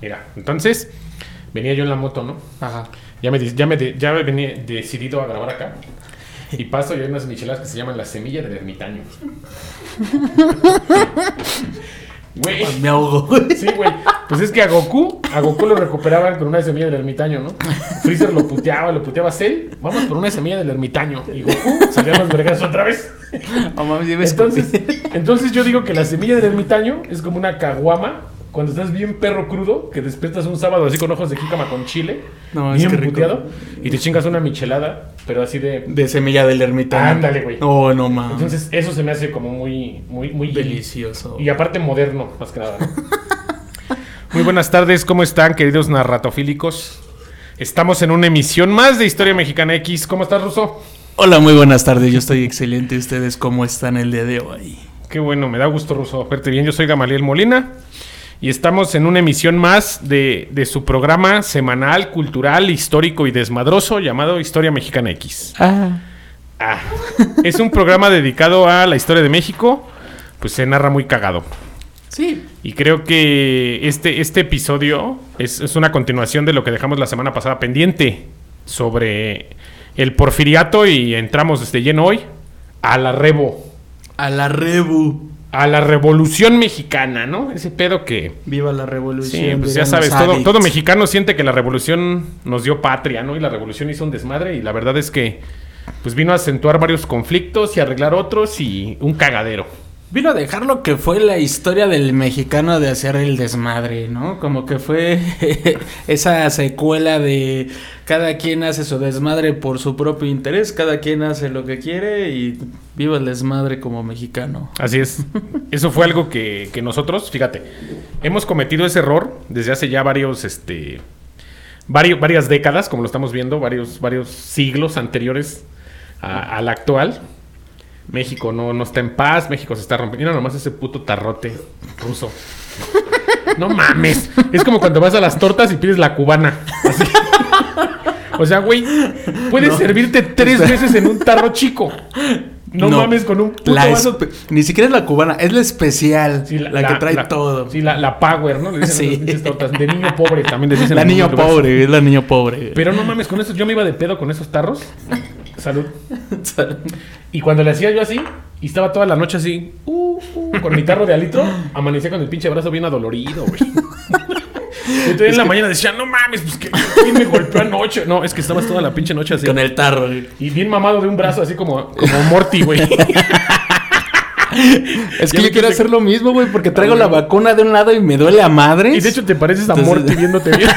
Mira, entonces venía yo en la moto, ¿no? Ajá. Ya me, ya me, ya me venía decidido a grabar acá. Y paso y hay unas micheladas que se llaman la semilla del ermitaño. Güey. Me ahogo. Sí, güey. Pues es que a Goku, a Goku lo recuperaban con una semilla del ermitaño, ¿no? Freezer lo puteaba, lo puteaba Cell. Vamos por una semilla del ermitaño. Y Goku salía los vergas otra vez. Ya me Entonces, entonces yo digo que la semilla del ermitaño es como una caguama cuando estás bien perro crudo, que despiertas un sábado así con ojos de jícama con chile, No, es bien que puteado, y te chingas una michelada, pero así de... De semilla del ermitaño. Ándale, güey. Oh, no mames. Entonces eso se me hace como muy, muy, muy... Delicioso. Y aparte moderno, más que nada. ¿no? Muy buenas tardes, ¿cómo están, queridos narratofílicos? Estamos en una emisión más de Historia Mexicana X. ¿Cómo estás, Ruso? Hola, muy buenas tardes. Yo estoy excelente. ¿Ustedes cómo están el día de hoy? Qué bueno, me da gusto, Ruso, verte bien. Yo soy Gamaliel Molina y estamos en una emisión más de, de su programa semanal, cultural, histórico y desmadroso llamado Historia Mexicana X. Ah. Ah, es un programa dedicado a la historia de México, pues se narra muy cagado. Sí. Y creo que este, este episodio es, es una continuación de lo que dejamos la semana pasada pendiente sobre el porfiriato y entramos desde lleno hoy a la rebo, A la rebu. A la revolución mexicana, ¿no? Ese pedo que... Viva la revolución. Sí, pues ya sabes, todo, todo mexicano siente que la revolución nos dio patria, ¿no? Y la revolución hizo un desmadre y la verdad es que pues vino a acentuar varios conflictos y arreglar otros y un cagadero. Vino a dejar lo que fue la historia del mexicano de hacer el desmadre, ¿no? Como que fue esa secuela de cada quien hace su desmadre por su propio interés, cada quien hace lo que quiere y viva el desmadre como mexicano. Así es. Eso fue algo que, que nosotros, fíjate, hemos cometido ese error desde hace ya varios, este, varias décadas, como lo estamos viendo, varios, varios siglos anteriores al actual. México no, no está en paz, México se está rompiendo. Mira nomás ese puto tarrote ruso. No mames. Es como cuando vas a las tortas y pides la cubana. Así. O sea, güey, puedes No. servirte tres veces en un tarro chico. No, mames con un puto vaso. Ni siquiera es la cubana, es la especial, Sí, la, que trae todo. Sí, la, la Power, ¿no? Le dicen Sí. tortas. De niño pobre también les dicen. la niño pobre, es la niño pobre. Pero no mames, con eso yo me iba de pedo con esos tarros. Salud. Y cuando le hacía yo así, y estaba toda la noche así, uh, uh, con mi tarro de alitro, amanecía con el pinche brazo bien adolorido, güey. Entonces en la mañana decía, no mames, pues que ¿quién me golpeó anoche. No, es que estabas toda la pinche noche así. Con el tarro. Y bien mamado de un brazo, así como, como Morty, güey. Es que yo quiero hacer lo mismo, güey, porque traigo Ah, la vacuna de un lado y me duele a madres. Y de hecho te pareces a Entonces- Morty viéndote bien.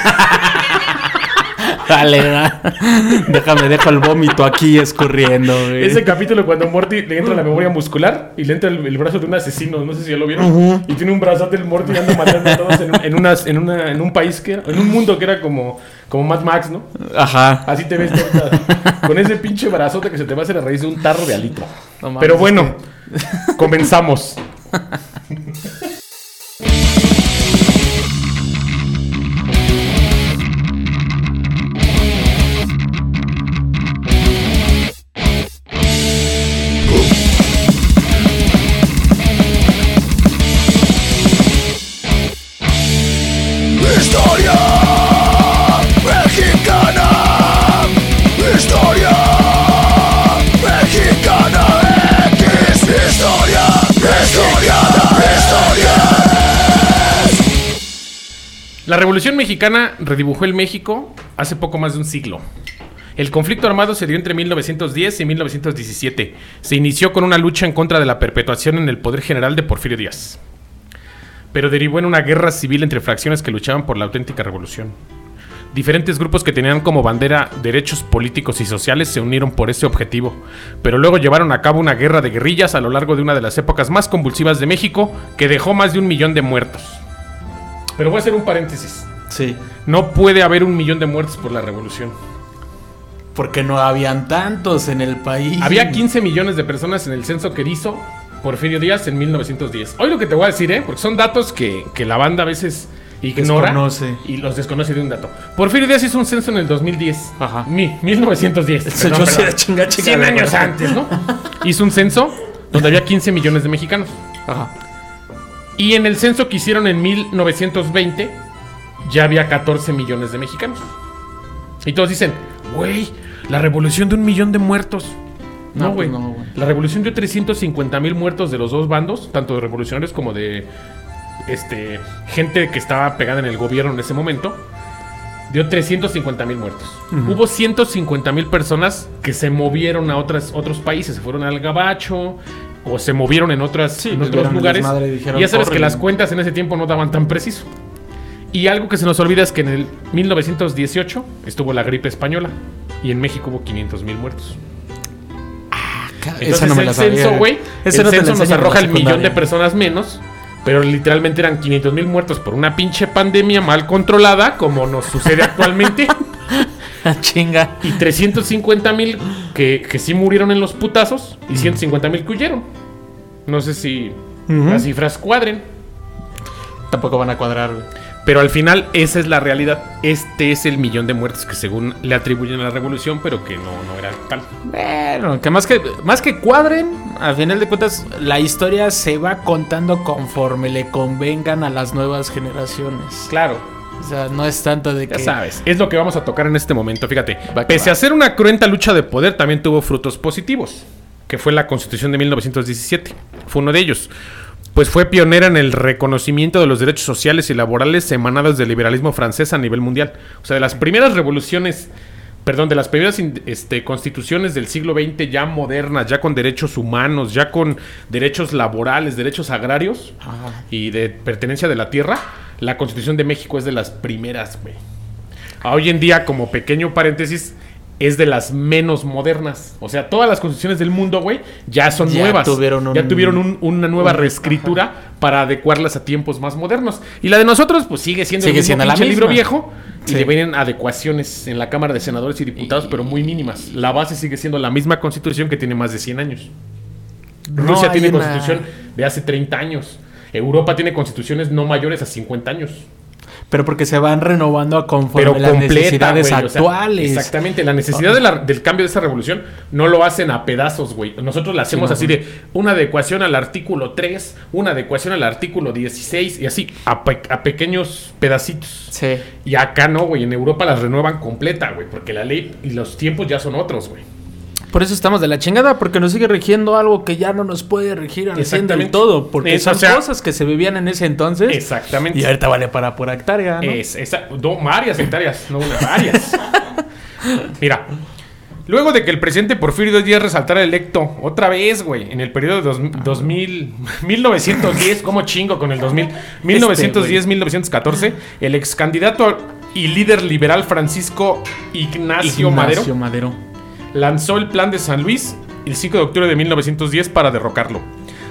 Dale, va. Déjame, dejo el vómito aquí escurriendo, güey. Ese capítulo cuando Morty le entra la memoria muscular y le entra el, el brazo de un asesino, no sé si ya lo vieron, y tiene un brazote el Morty y anda matando a todos en, un- en unas, en, una, en un país que era, en un mundo que era como, como Mad Max, ¿no? Ajá. Así te ves ahorita, con ese pinche brazote que se te va a hacer a raíz de un tarro de alito. No Pero bueno, comenzamos. La Revolución Mexicana redibujó el México hace poco más de un siglo. El conflicto armado se dio entre 1910 y 1917. Se inició con una lucha en contra de la perpetuación en el poder general de Porfirio Díaz. Pero derivó en una guerra civil entre fracciones que luchaban por la auténtica revolución. Diferentes grupos que tenían como bandera derechos políticos y sociales se unieron por ese objetivo, pero luego llevaron a cabo una guerra de guerrillas a lo largo de una de las épocas más convulsivas de México que dejó más de un millón de muertos. Pero voy a hacer un paréntesis. Sí. No puede haber un millón de muertos por la revolución. Porque no habían tantos en el país. Había 15 millones de personas en el censo que hizo Porfirio Díaz en 1910. Hoy lo que te voy a decir, ¿eh? Porque son datos que, que la banda a veces ignora Desconoce. y los desconoce de un dato. Porfirio Díaz hizo un censo en el 2010. Ajá. Mi, 1910. Eso Perdón, yo chinga, chinga, 100 años antes, ¿no? Hizo un censo donde había 15 millones de mexicanos. Ajá. Y en el censo que hicieron en 1920 ya había 14 millones de mexicanos. Y todos dicen, güey, la revolución de un millón de muertos. No, No, güey. pues no, güey. la revolución dio 350 mil muertos de los dos bandos, tanto de revolucionarios como de este, gente que estaba pegada en el gobierno en ese momento. Dio 350 mil muertos. Hubo 150 mil personas que se movieron a otras, otros países, se fueron al Gabacho o se movieron en, otras, en otros lugares. dijeron, ya sabes que las cuentas en ese tiempo no daban tan preciso. Y algo que se nos olvida es que en el 1918 estuvo la gripe española y en México hubo 500 mil muertos. Entonces Esa no me el censo, güey, el no censo nos arroja el millón de personas menos, pero literalmente eran 500 mil muertos por una pinche pandemia mal controlada, como nos sucede actualmente, Chinga. y 350 mil que, que sí murieron en los putazos y 150 mil que huyeron. No sé si Ujú. las cifras cuadren. Tampoco van a cuadrar, güey. Pero al final esa es la realidad. Este es el millón de muertos que según le atribuyen a la revolución, pero que no, no era tal. Bueno, que más que más que cuadren, al final de cuentas la historia se va contando conforme le convengan a las nuevas generaciones. Claro. O sea, no es tanto de que Ya sabes, es lo que vamos a tocar en este momento. Fíjate, Va pese va. a ser una cruenta lucha de poder, también tuvo frutos positivos, que fue la Constitución de 1917. Fue uno de ellos. Pues fue pionera en el reconocimiento de los derechos sociales y laborales emanados del liberalismo francés a nivel mundial. O sea, de las primeras revoluciones, perdón, de las primeras este, constituciones del siglo XX ya modernas, ya con derechos humanos, ya con derechos laborales, derechos agrarios Ajá. y de pertenencia de la tierra, la Constitución de México es de las primeras, güey. Hoy en día, como pequeño paréntesis, es de las menos modernas. O sea, todas las constituciones del mundo, güey, ya son Ya nuevas. tuvieron un- ya tuvieron un- una nueva un- reescritura para adecuarlas a tiempos más modernos. Y la de nosotros, pues sigue siendo Sigue el mismo siendo la pinche libro misma. viejo. Y Sí. le vienen adecuaciones en la Cámara de Senadores y Diputados, pero muy mínimas. La base sigue siendo la misma constitución que tiene más de 100 años. Rusia tiene una- constitución de hace 30 años. Europa tiene constituciones no mayores a 50 años. Pero porque se van renovando a conforme Pero las completa, necesidades o sea, actuales. exactamente. La necesidad de la- del cambio de esa revolución no lo hacen a pedazos, güey. Nosotros la hacemos así de una adecuación al artículo 3, una adecuación al artículo 16 y así a, pe- a pequeños pedacitos. Sí. Y acá no, güey. En Europa las renuevan completa, güey. Porque la ley y los tiempos ya son otros, güey. Por eso estamos de la chingada, porque nos sigue rigiendo algo que ya no nos puede regir al 100 del todo. Porque Eso, son o sea- cosas que se vivían en ese entonces. Exactamente. Y ahorita vale para por hectárea, ¿no? Es, esa- varias hectáreas, no una, varias. Mira, luego de que el presidente Porfirio Díaz resaltara electo otra vez, güey, en el periodo de dos- 2000, 1910, como chingo con el 2000, Este, 1910-1914, el ex candidato y líder liberal Francisco Ignacio, Madero Ignacio Madero. Lanzó el plan de San Luis el 5 de octubre de 1910 para derrocarlo.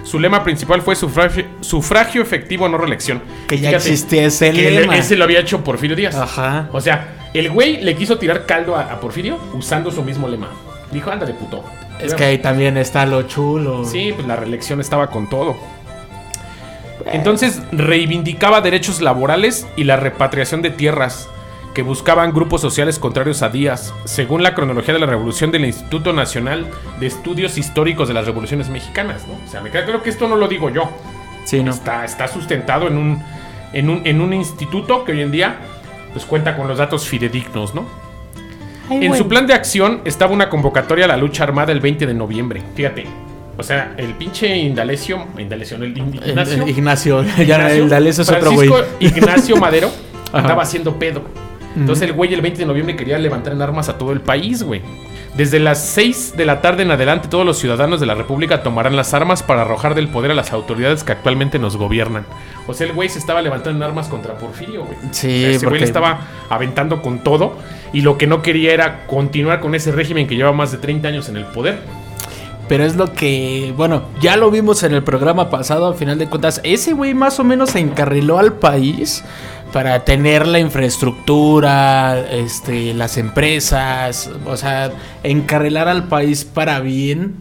Su lema principal fue sufragio, sufragio efectivo, no reelección. Que ya Fíjate, existía ese que lema. ese lo había hecho Porfirio Díaz. Ajá. O sea, el güey le quiso tirar caldo a, a Porfirio usando su mismo lema. Dijo, ándale, puto. Es que ahí también está lo chulo. Sí, pues la reelección estaba con todo. Entonces reivindicaba derechos laborales y la repatriación de tierras que buscaban grupos sociales contrarios a Díaz, según la cronología de la revolución del Instituto Nacional de Estudios Históricos de las Revoluciones Mexicanas. ¿no? O sea, me queda claro que esto no lo digo yo. Sí, ¿no? Está, está sustentado en un, en, un, en un instituto que hoy en día pues, cuenta con los datos fidedignos, ¿no? En su plan de acción estaba una convocatoria a la lucha armada el 20 de noviembre. Fíjate. O sea, el pinche Indalecio, Indalecio, no, el El- el Ignacio. Ignacio. ya Ignacio, el D'Alessio es otro güey. Ignacio Madero andaba haciendo pedo. Entonces el güey el 20 de noviembre quería levantar en armas a todo el país, güey. Desde las 6 de la tarde en adelante todos los ciudadanos de la República tomarán las armas para arrojar del poder a las autoridades que actualmente nos gobiernan. O sea, el güey se estaba levantando en armas contra Porfirio, güey. Sí, O sea, ese güey le estaba aventando con todo y lo que no quería era continuar con ese régimen que lleva más de 30 años en el poder. Pero es lo que, bueno, ya lo vimos en el programa pasado, a final de cuentas, ese güey más o menos se encarriló al país para tener la infraestructura, este, las empresas, o sea, encarrilar al país para bien.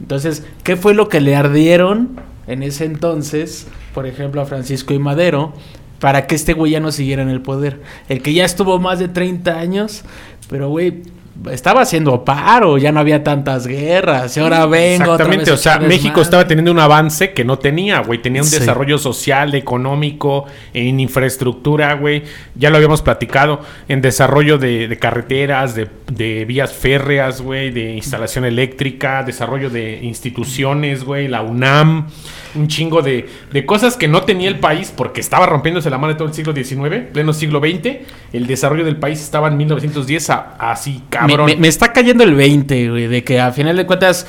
Entonces, ¿qué fue lo que le ardieron en ese entonces, por ejemplo, a Francisco y Madero, para que este güey ya no siguiera en el poder? El que ya estuvo más de 30 años, pero güey, estaba haciendo paro, ya no había tantas guerras, y ahora vengo. otra Exactamente, vez o sea, México estaba teniendo un avance que no tenía, güey. Tenía un Sí. desarrollo social, económico, en infraestructura, güey. Ya lo habíamos platicado, en desarrollo de, de carreteras, de, de vías férreas, güey, de instalación eléctrica, desarrollo de instituciones, güey, la UNAM, un chingo de, de cosas que no tenía el país porque estaba rompiéndose la mano de todo el siglo XIX, pleno siglo XX. El desarrollo del país estaba en 1910 a- así, Me, cabrón. me- me está cayendo el 20, güey, de que a final de cuentas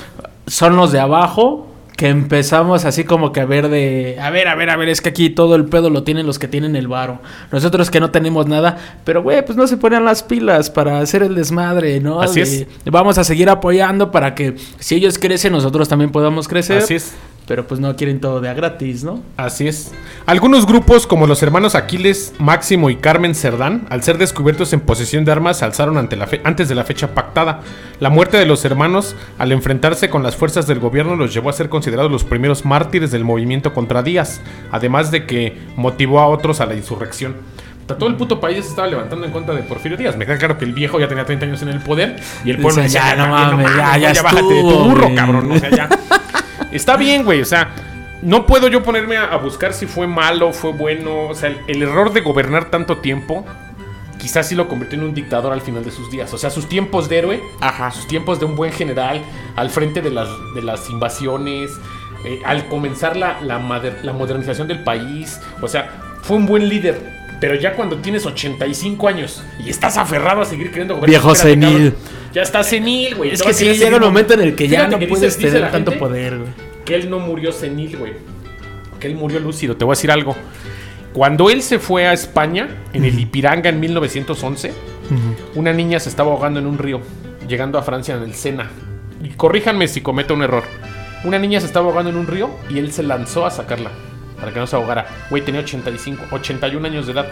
son los de abajo que empezamos así como que a ver de, a ver, a ver, a ver, es que aquí todo el pedo lo tienen los que tienen el varo. Nosotros que no tenemos nada, pero güey, pues no se ponen las pilas para hacer el desmadre, ¿no? Así De- es. Vamos a seguir apoyando para que si ellos crecen, nosotros también podamos crecer. Así es. Pero pues no quieren todo de a gratis, ¿no? Así es. Algunos grupos, como los hermanos Aquiles, Máximo y Carmen Cerdán, al ser descubiertos en posesión de armas, se alzaron ante la fe- antes de la fecha pactada. La muerte de los hermanos, al enfrentarse con las fuerzas del gobierno, los llevó a ser considerados los primeros mártires del movimiento contra Díaz, además de que motivó a otros a la insurrección. O sea, Todo el puto país se estaba levantando en contra de Porfirio Díaz. Me queda claro que el viejo ya tenía 30 años en el poder y el pueblo Dice, decía, "Ya, no mames, ya, ya bájate de tu burro, güey". cabrón. O sea, ya. Está bien, güey. O sea, no puedo yo ponerme a, a buscar si fue malo, fue bueno. O sea, el, el error de gobernar tanto tiempo, quizás sí lo convirtió en un dictador al final de sus días. O sea, sus tiempos de héroe, Ajá. sus tiempos de un buen general, al frente de las, de las invasiones, eh, al comenzar la, la, mader- la modernización del país. O sea, fue un buen líder. Pero ya cuando tienes 85 años y estás aferrado a seguir queriendo gobernar. Viejo senil. Ya estás senil, güey. Es que sí llega un momento en el que ya no que puedes dice- tener tanto poder, güey. que él no murió senil, güey. Que él murió lúcido. Te voy a decir algo. Cuando él se fue a España, en el Ipiranga en 1911, una niña se estaba ahogando en un río, llegando a Francia en el Sena. Y corríjanme si cometo un error. Una niña se estaba ahogando en un río y él se lanzó a sacarla para que no se ahogara. Güey, tenía 85, 81 años de edad.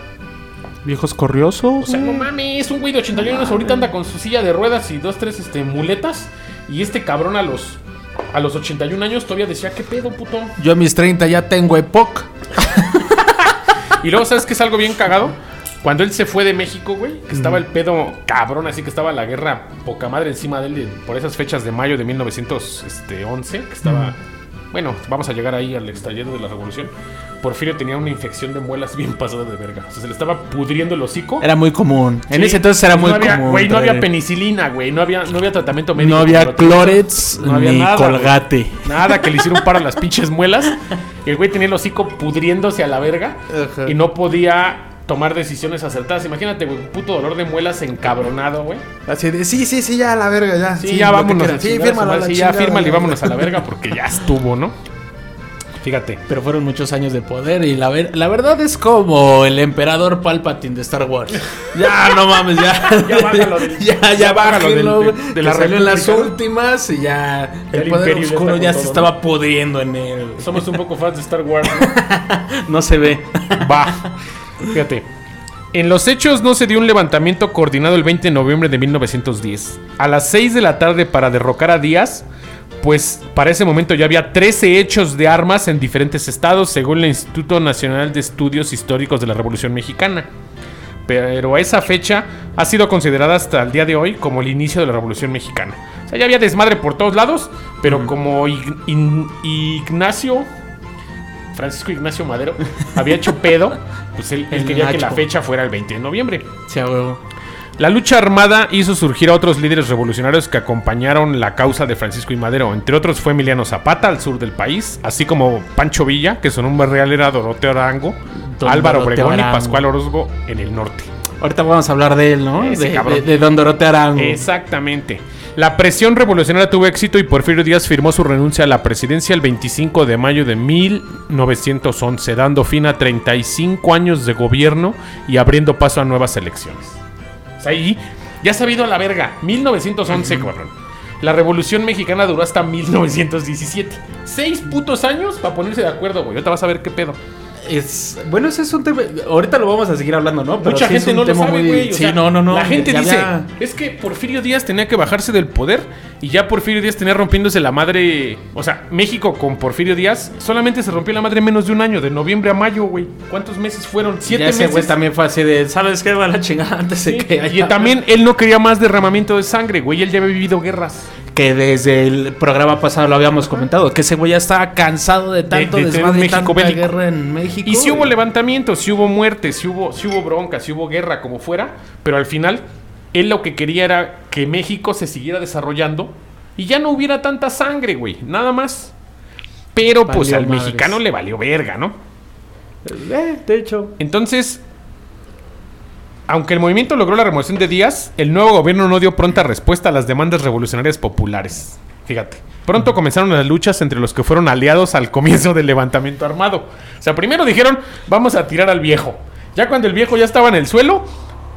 Viejos corriosos. O sea, no mames, un güey de 81 años ahorita anda con su silla de ruedas y dos, tres este, muletas. Y este cabrón a los, a los 81 años todavía decía, ¿qué pedo, puto? Yo a mis 30 ya tengo EPOC. Y luego, ¿sabes qué es algo bien cagado? Cuando él se fue de México, güey, que estaba el pedo cabrón, así que estaba la guerra poca madre encima de él por esas fechas de mayo de 1911, que estaba... Bueno, vamos a llegar ahí al estallido de la revolución. Porfirio tenía una infección de muelas bien pasada de verga. O sea, se le estaba pudriendo el hocico. Era muy común. En ese entonces era No muy había- común. Güey, no había penicilina, güey. No había, no había tratamiento médico. No había clorets No había ni nada, güey. colgate. Nada, que le hiciera un paro a las pinches muelas. Y el güey tenía el hocico pudriéndose a la verga. Ajá. Y no podía tomar decisiones acertadas. Imagínate, güey, un puto dolor de muelas encabronado, güey. Así de, sí, sí, sí, ya, a la verga, ya. Sí, ya vámonos. a. Sí, chingar a su fírmalo, a madre, la sí, ya fírmale y vámonos a la verga porque ya estuvo, ¿no? Fíjate. Pero fueron muchos años de poder y la, ver- la verdad es como el emperador Palpatine de Star Wars. ya, no mames, ya. Ya bájalo del- ya, ya, ya bájalo del- de- la salió en las últimas y ya el el poder imperio ya oscuro ya se todo, estaba pudriendo en él. Somos un poco fans de Star Wars. ¿no? No se ve. Va. Fíjate. En los hechos no se dio un levantamiento coordinado el 20 de noviembre de 1910. A las 6 de la tarde para derrocar a Díaz, pues para ese momento ya había 13 hechos de armas en diferentes estados, según el Instituto Nacional de Estudios Históricos de la Revolución Mexicana. Pero a esa fecha ha sido considerada hasta el día de hoy como el inicio de la Revolución Mexicana. O sea, ya había desmadre por todos lados, pero como Ignacio Francisco Ignacio Madero había hecho pedo, pues él, quería que la fecha fuera el 20 de noviembre. Sí, a huevo. La lucha armada hizo surgir a otros líderes revolucionarios que acompañaron la causa de Francisco y Madero. Entre otros fue Emiliano Zapata al sur del país, así como Pancho Villa, que su nombre real era Doroteo Arango, Don Álvaro Doroteo Obregón y. Pascual Orozco en el norte. Ahorita vamos a hablar de él, ¿no? De- de Don Doroteo Arango. Exactamente. La presión revolucionaria tuvo éxito y Porfirio Díaz firmó su renuncia a la presidencia el 25 de mayo de 1911, dando fin a 35 años de gobierno y abriendo paso a nuevas elecciones. O sea, ahí ya se ha ido a la verga. 1911, cabrón. La revolución mexicana duró hasta 1917. Seis putos años para ponerse de acuerdo, güey. Ahorita vas a ver qué pedo. Es, bueno, ese es un tema. Ahorita lo vamos a seguir hablando, ¿no? Pero Mucha sí es gente un no lo sabe, güey. Sí, sea, no, no, no. La gente dice, había- es que Porfirio Díaz tenía que bajarse del poder y ya Porfirio Díaz tenía rompiéndose la madre. O sea, México con Porfirio Díaz solamente se rompió la madre en menos de un año, de noviembre a mayo, güey. ¿Cuántos meses fueron? Siete ya ese güey meses. también fue así de, ¿sabes qué? Va la chingada antes Sí, de que Y también él no quería más derramamiento de sangre, güey. Él ya había vivido guerras. Que desde el programa pasado lo habíamos comentado, que ese güey ya estaba cansado de tanto de tener desmadre México tanta guerra en México. Y si hubo levantamientos, si hubo muertes, si hubo, si hubo broncas, si hubo guerra, como fuera, pero al final él lo que quería era que México se siguiera desarrollando y ya no hubiera tanta sangre, güey, nada más. Pero pues al madres. mexicano le valió verga, ¿no? Eh, de hecho. Entonces, aunque el movimiento logró la remoción de Díaz, el nuevo gobierno no dio pronta respuesta a las demandas revolucionarias populares. Fíjate, pronto comenzaron las luchas entre los que fueron aliados al comienzo del levantamiento armado. O sea, primero dijeron, vamos a tirar al viejo. Ya cuando el viejo ya estaba en el suelo,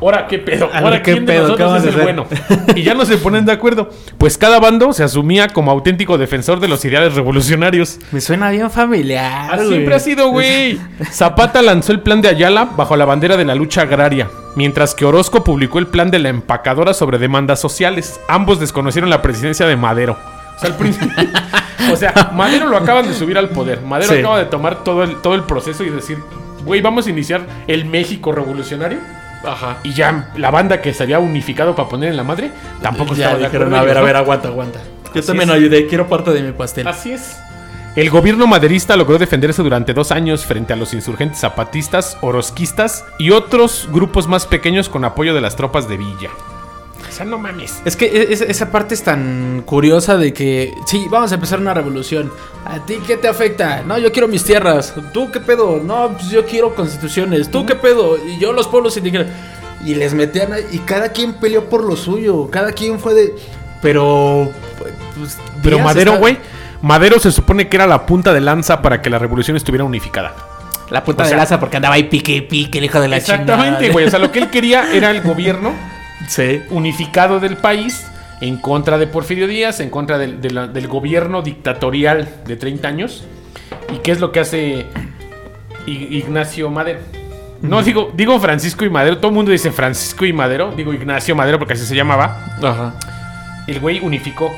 ahora qué pedo, ahora ¿qué quién de pedo? ¿Qué nosotros es el bueno. Y ya no se ponen de acuerdo. Pues cada bando se asumía como auténtico defensor de los ideales revolucionarios. Me suena bien familiar. Ah. Siempre ha sido, güey. Zapata lanzó el plan de Ayala bajo la bandera de la lucha agraria, mientras que Orozco publicó el plan de la empacadora sobre demandas sociales. Ambos desconocieron la presidencia de Madero. O sea, al principio- o sea, Madero lo acaban de subir al poder. Madero Sí. acaba de tomar todo el, todo el proceso y decir, güey, vamos a iniciar el México revolucionario. Ajá. Y ya la banda que se había unificado para poner en la madre tampoco ya estaba de dijeron, acuerdo a ver, a ver, aguanta, aguanta. Yo Así también es. ayudé, quiero parte de mi pastel. Así es. El gobierno maderista logró defenderse durante dos años frente a los insurgentes zapatistas, orosquistas y otros grupos más pequeños con apoyo de las tropas de Villa. O sea, no mames. Es que es- esa parte es tan curiosa de que, sí, vamos a empezar una revolución. ¿A ti qué te afecta? No, yo quiero mis tierras. ¿Tú qué pedo? No, pues yo quiero constituciones. ¿Tú qué pedo? Y yo los pueblos indígenas. Y les metían ahí, y cada quien peleó por lo suyo. Cada quien fue de... Pero... pues, Pero Madero, está- güey, Madero se supone que era la punta de lanza para que la revolución estuviera unificada. La punta o de laza porque andaba ahí pique y pique el hijo de la Exactamente, chingada. güey. O sea, lo que él quería era el gobierno Sí. unificado del país en contra de Porfirio Díaz, en contra del, de la- del gobierno dictatorial de 30 años. ¿Y qué es lo que hace Ignacio Madero? No digo, digo Francisco y Madero, todo el mundo dice Francisco y Madero, digo Ignacio Madero porque así se llamaba. Ajá. El güey unificó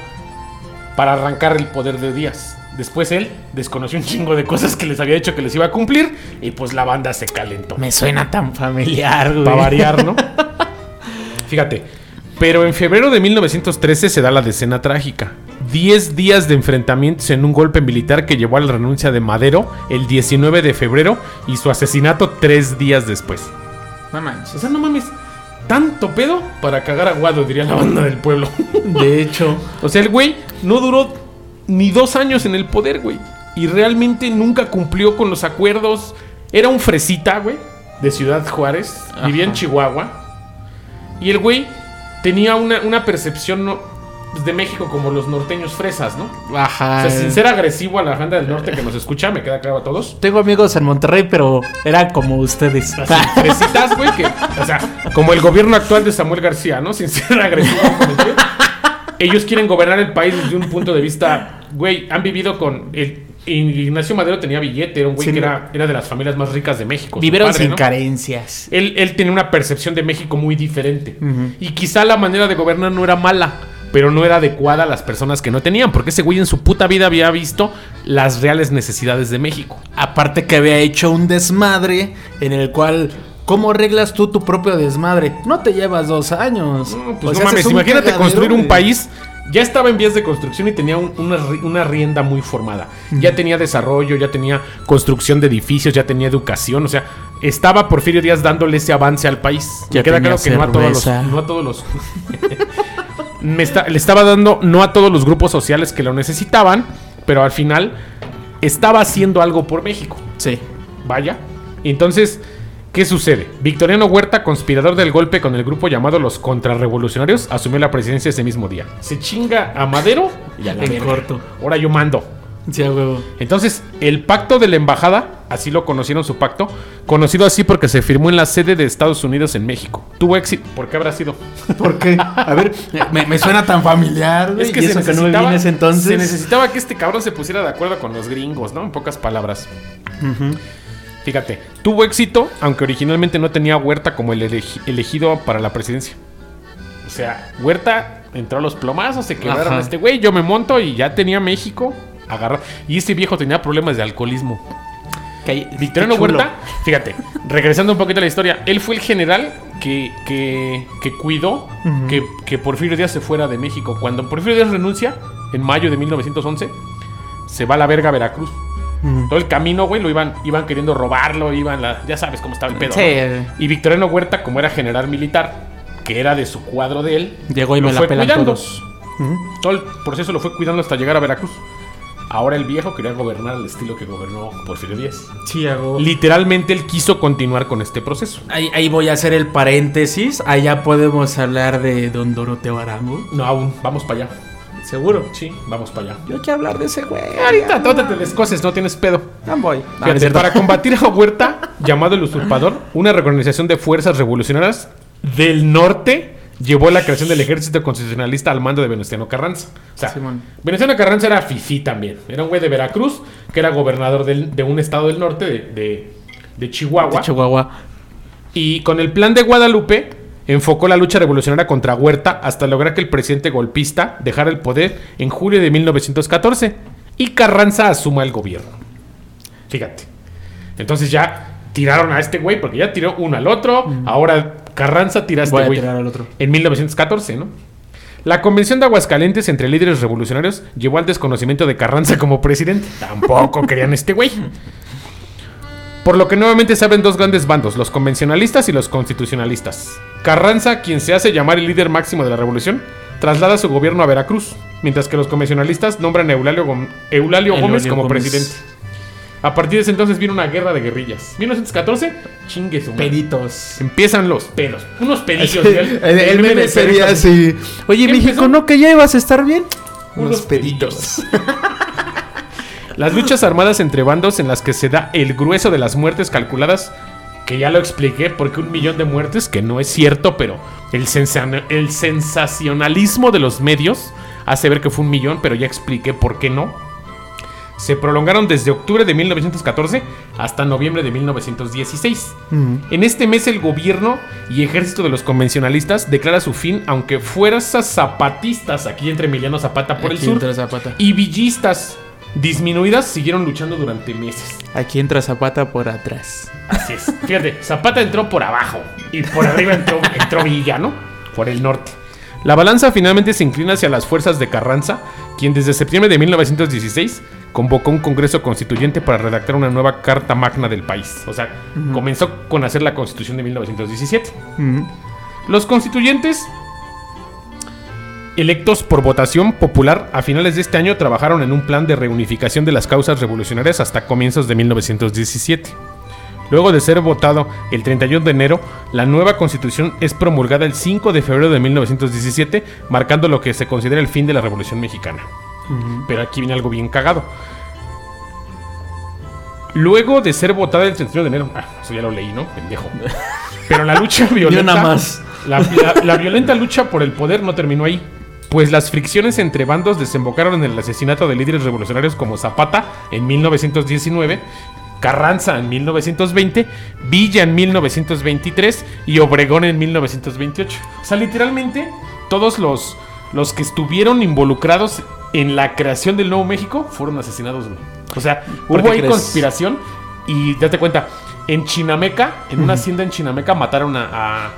para arrancar el poder de Díaz. Después él desconoció un chingo de cosas que les había dicho que les iba a cumplir y pues la banda se calentó. Me suena tan familiar, güey. Para variar, ¿no? Fíjate. Pero en febrero de 1913 se da la decena trágica. Diez días de enfrentamientos en un golpe militar que llevó a la renuncia de Madero el 19 de febrero y su asesinato tres días después. No manches. O sea, no mames. Tanto pedo para cagar aguado, diría la banda del pueblo. De hecho... o sea, el güey no duró ni dos años en el poder, güey. Y realmente nunca cumplió con los acuerdos. Era un fresita, güey, de Ciudad Juárez. Vivía en. Chihuahua. Y el güey tenía una, una percepción ¿no? pues, de México como los norteños fresas, ¿no? Ajá. O sea, sin ser agresivo a la banda del norte que nos escucha, me queda claro a todos. Tengo amigos en Monterrey, pero eran como ustedes. Así, fresitas, güey, que, o sea, como el gobierno actual de Samuel García, ¿no? Sin ser agresivo. Ellos quieren gobernar el país desde un punto de vista, güey, han vivido con el Ignacio Madero tenía billete, era un güey Sí, que era, era de las familias más ricas de México. Vivieron padre, sin ¿no? carencias. Él, él tenía una percepción de México muy diferente. Y quizá la manera de gobernar no era mala, pero no era adecuada a las personas que no tenían, porque ese güey en su puta vida había visto las reales necesidades de México. Aparte que había hecho un desmadre en el cual... ¿Cómo arreglas tú tu propio desmadre? No te llevas dos años. O pues sea, no mames, imagínate construir un país. Ya estaba en vías de construcción y tenía un- una, ri- una rienda muy formada. Ya tenía desarrollo, ya tenía construcción de edificios, ya tenía educación. O sea, estaba Porfirio Díaz dándole ese avance al país. Ya Me queda claro que no a todos los. No a todos los me está- le estaba dando no a todos los grupos sociales que lo necesitaban, pero al final estaba haciendo algo por México. Sí. Vaya. Entonces, ¿qué sucede? Victoriano Huerta, conspirador del golpe con el grupo llamado los Contrarrevolucionarios, asumió la presidencia ese mismo día. Se chinga a Madero y a la En verga. corto. Ahora yo mando. Sí, huevo. Entonces, el pacto de la embajada, así lo conocieron su pacto, conocido así porque se firmó en la sede de Estados Unidos en México. Tuvo éxito. ¿Por qué habrá sido? ¿Por qué? A ver, me, me suena tan familiar. Es que y se eso que no me necesitaba, ese entonces. se necesitaba que este cabrón se pusiera de acuerdo con los gringos, ¿no? En pocas palabras. Fíjate, tuvo éxito, aunque originalmente no tenía Huerta como el elegi- elegido para la presidencia. O sea, Huerta entró a los plomazos, se quedaron a este güey, yo me monto y ya tenía México agarrado. Y este viejo tenía problemas de alcoholismo. Victoriano Qué chulo. Huerta, fíjate, regresando un poquito a la historia, él fue el general que, que, que cuidó que, que Porfirio Díaz se fuera de México. Cuando Porfirio Díaz renuncia, en mayo de 1911, se va a la verga a Veracruz. Todo el camino, güey, lo iban, iban queriendo robarlo, iban la, ya sabes cómo estaba el pedo. Sí. ¿no? Y Victoriano Huerta, como era general militar, que era de su cuadro de él, Llegó y lo me la fue pelan cuidando. todos. Todo el proceso lo fue cuidando hasta llegar a Veracruz. Ahora el viejo quería gobernar al estilo que gobernó Porfirio Díaz. Sí, hago. Literalmente él quiso continuar con este proceso. Ahí, ahí voy a hacer el paréntesis. Allá podemos hablar de Don Doroteo Arango. No, aún, vamos para allá. ¿Seguro? Sí, vamos para allá. Yo quiero hablar de ese güey. Ahorita, tótate las cosas, no tienes pedo. No voy. Fíjate, para combatir a Huerta, llamado el usurpador, una reorganización de fuerzas revolucionarias del norte llevó a la creación del ejército constitucionalista al mando de Venustiano Carranza. O sea, Simón. Venustiano Carranza era fifí también. Era un güey de Veracruz, que era gobernador del- de un estado del norte, de, de- de Chihuahua. Chihuahua. Y con el plan de Guadalupe enfocó la lucha revolucionaria contra Huerta hasta lograr que el presidente golpista dejara el poder en julio de 1914 y Carranza asuma el gobierno. Fíjate. Entonces ya tiraron a este güey porque ya tiró uno al otro. Ahora Carranza tira a este güey. En 1914, ¿no? La convención de Aguascalientes entre líderes revolucionarios llevó al desconocimiento de Carranza como presidente. Tampoco querían este güey. Por lo que nuevamente se abren dos grandes bandos, los convencionalistas y los constitucionalistas. Carranza, quien se hace llamar el líder máximo de la revolución, traslada su gobierno a Veracruz, mientras que los convencionalistas nombran a Eulalio, Gom- Eulalio Eulalio Gómez como Gómez. presidente. A partir de ese entonces viene una guerra de guerrillas. 1914, chingue su. Peditos. Empiezan los pedos. Unos pedillos. El, el meme sería así. Oye, ¿Qué México, empezó? ¿no que ya ibas a estar bien? Unos peditos. Las luchas armadas entre bandos en las que se da el grueso de las muertes calculadas, que ya lo expliqué, porque un millón de muertes, que no es cierto, pero el, sensa- el sensacionalismo de los medios hace ver que fue un millón, pero ya expliqué por qué no. Se prolongaron desde octubre de 1914 hasta noviembre de 1916. En este mes el gobierno y ejército de los convencionalistas declara su fin, aunque fuerzas zapatistas, aquí entre Emiliano Zapata por el sur, Zapata. y villistas disminuidas siguieron luchando durante meses. Aquí entra Zapata por atrás. Así es. Fíjate, Zapata entró por abajo y por arriba entró, entró Villa, ¿no? Por el norte. La balanza finalmente se inclina hacia las fuerzas de Carranza, quien desde septiembre de 1916 convocó un congreso constituyente para redactar una nueva carta magna del país. O sea, comenzó con hacer la constitución de 1917. Los constituyentes electos por votación popular a finales de este año trabajaron en un plan de reunificación de las causas revolucionarias hasta comienzos de 1917. Luego de ser votado el 31 de enero, la nueva constitución es promulgada el 5 de febrero de 1917, marcando lo que se considera el fin de la Revolución Mexicana. Pero aquí viene algo bien cagado. Luego de ser votada el 31 de enero, ah, eso ya lo leí, ¿no? Pendejo. Pero la lucha violenta. más. La, la- la violenta lucha por el poder no terminó ahí. Pues las fricciones entre bandos desembocaron en el asesinato de líderes revolucionarios como Zapata en 1919, Carranza en 1920, Villa en 1923 y Obregón en 1928. O sea, literalmente todos los, los que estuvieron involucrados en la creación del Nuevo México fueron asesinados, güey. O sea, ¿Por hubo ahí crees? conspiración y date cuenta, en Chinameca, en una hacienda en Chinameca mataron a, a,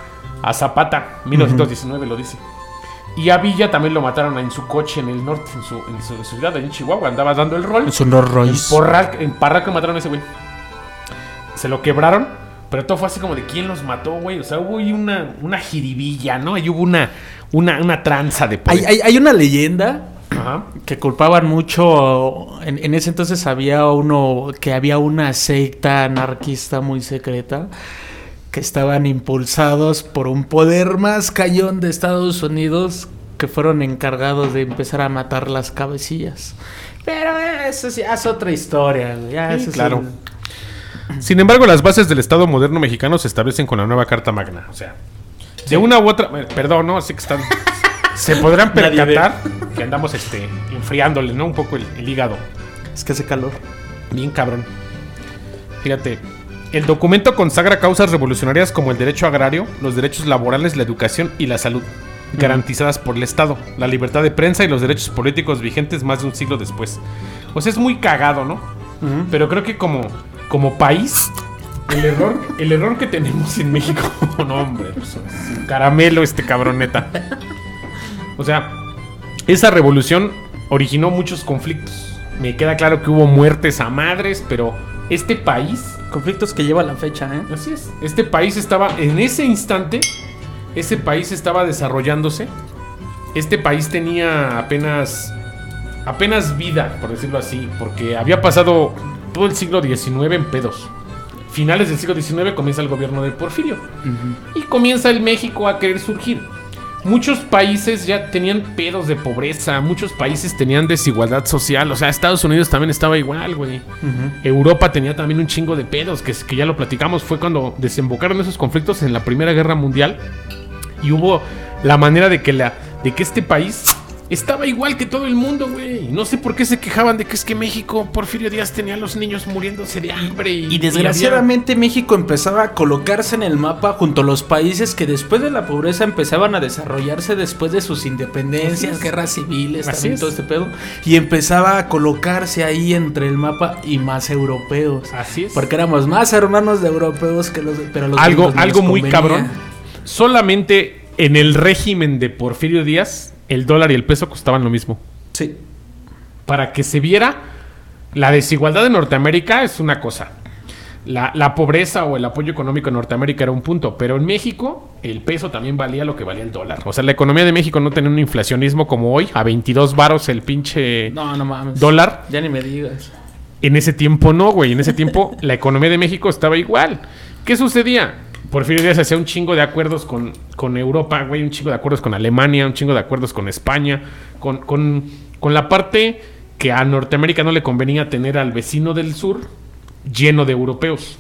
a Zapata, 1919 lo dice. Y a Villa también lo mataron en su coche en el norte, en su, en su, en su ciudad, en Chihuahua. Andaba dando el rol. Es un Rolls En, Royce. En Parraco mataron a ese güey. Se lo quebraron, pero todo fue así como de quién los mató, güey. O sea, hubo ahí una, una jiribilla, ¿no? Ahí hubo una, una, una tranza de Hay, poder. hay- hay una leyenda Ajá. que culpaban mucho. En, en ese entonces había uno que había una secta anarquista muy secreta que estaban impulsados por un poder más cañón de Estados Unidos que fueron encargados de empezar a matar las cabecillas. Pero eso ya es otra historia. Ya Sí, eso claro. Sin embargo, las bases del Estado moderno mexicano se establecen con la nueva Carta Magna. O sea, de una u otra. Perdón, ¿no? Así que están. se podrán percatar que andamos este, enfriándole, ¿no? Un poco el, el hígado. Es que hace calor. Bien cabrón. Fíjate. El documento consagra causas revolucionarias como el derecho agrario, los derechos laborales, la educación y la salud, garantizadas por el Estado, la libertad de prensa y los derechos políticos vigentes más de un siglo después. O sea, es muy cagado, ¿no? Pero creo que como, como país, el error, el error que tenemos en México, no hombre, pues, es un caramelo este cabroneta. O sea, esa revolución originó muchos conflictos. Me queda claro que hubo muertes a madres, pero este país Conflictos que lleva la fecha, ¿eh? Así es. Este país estaba, en ese instante, ese país estaba desarrollándose. Este país tenía apenas, apenas vida, por decirlo así, porque había pasado todo el siglo XIX en pedos. Finales del siglo XIX comienza el gobierno de Porfirio. Y comienza el México a querer surgir. Muchos países ya tenían pedos de pobreza, muchos países tenían desigualdad social, o sea, Estados Unidos también estaba igual, güey. Europa tenía también un chingo de pedos, que, que ya lo platicamos, fue cuando desembocaron esos conflictos en la Primera Guerra Mundial y hubo la manera de que, la, de que este país estaba igual que todo el mundo, güey. No sé por qué se quejaban de que es que México, Porfirio Díaz tenía a los niños muriéndose de hambre. Y, Y desgraciadamente México empezaba a colocarse en el mapa junto a los países que después de la pobreza empezaban a desarrollarse después de sus independencias, guerras civiles, Así también es. todo este pedo. Y empezaba a colocarse ahí entre el mapa y más europeos. Así es. Porque éramos más hermanos de europeos que los pero los algo, algo muy cabrón. Solamente en el régimen de Porfirio Díaz, el dólar y el peso costaban lo mismo. Sí. Para que se viera, la desigualdad de Norteamérica es una cosa. La, la pobreza o el apoyo económico en Norteamérica era un punto, pero en México el peso también valía lo que valía el dólar. O sea, la economía de México no tenía un inflacionismo como hoy, a 22 varos el pinche No, no mames. dólar. Ya ni me digas. En ese tiempo no, güey. En ese tiempo la economía de México estaba igual. ¿Qué sucedía? Porfirio Díaz hacía un chingo de acuerdos con, con Europa, güey, un chingo de acuerdos con Alemania, un chingo de acuerdos con España, con, con, con la parte que a Norteamérica no le convenía tener al vecino del sur lleno de europeos.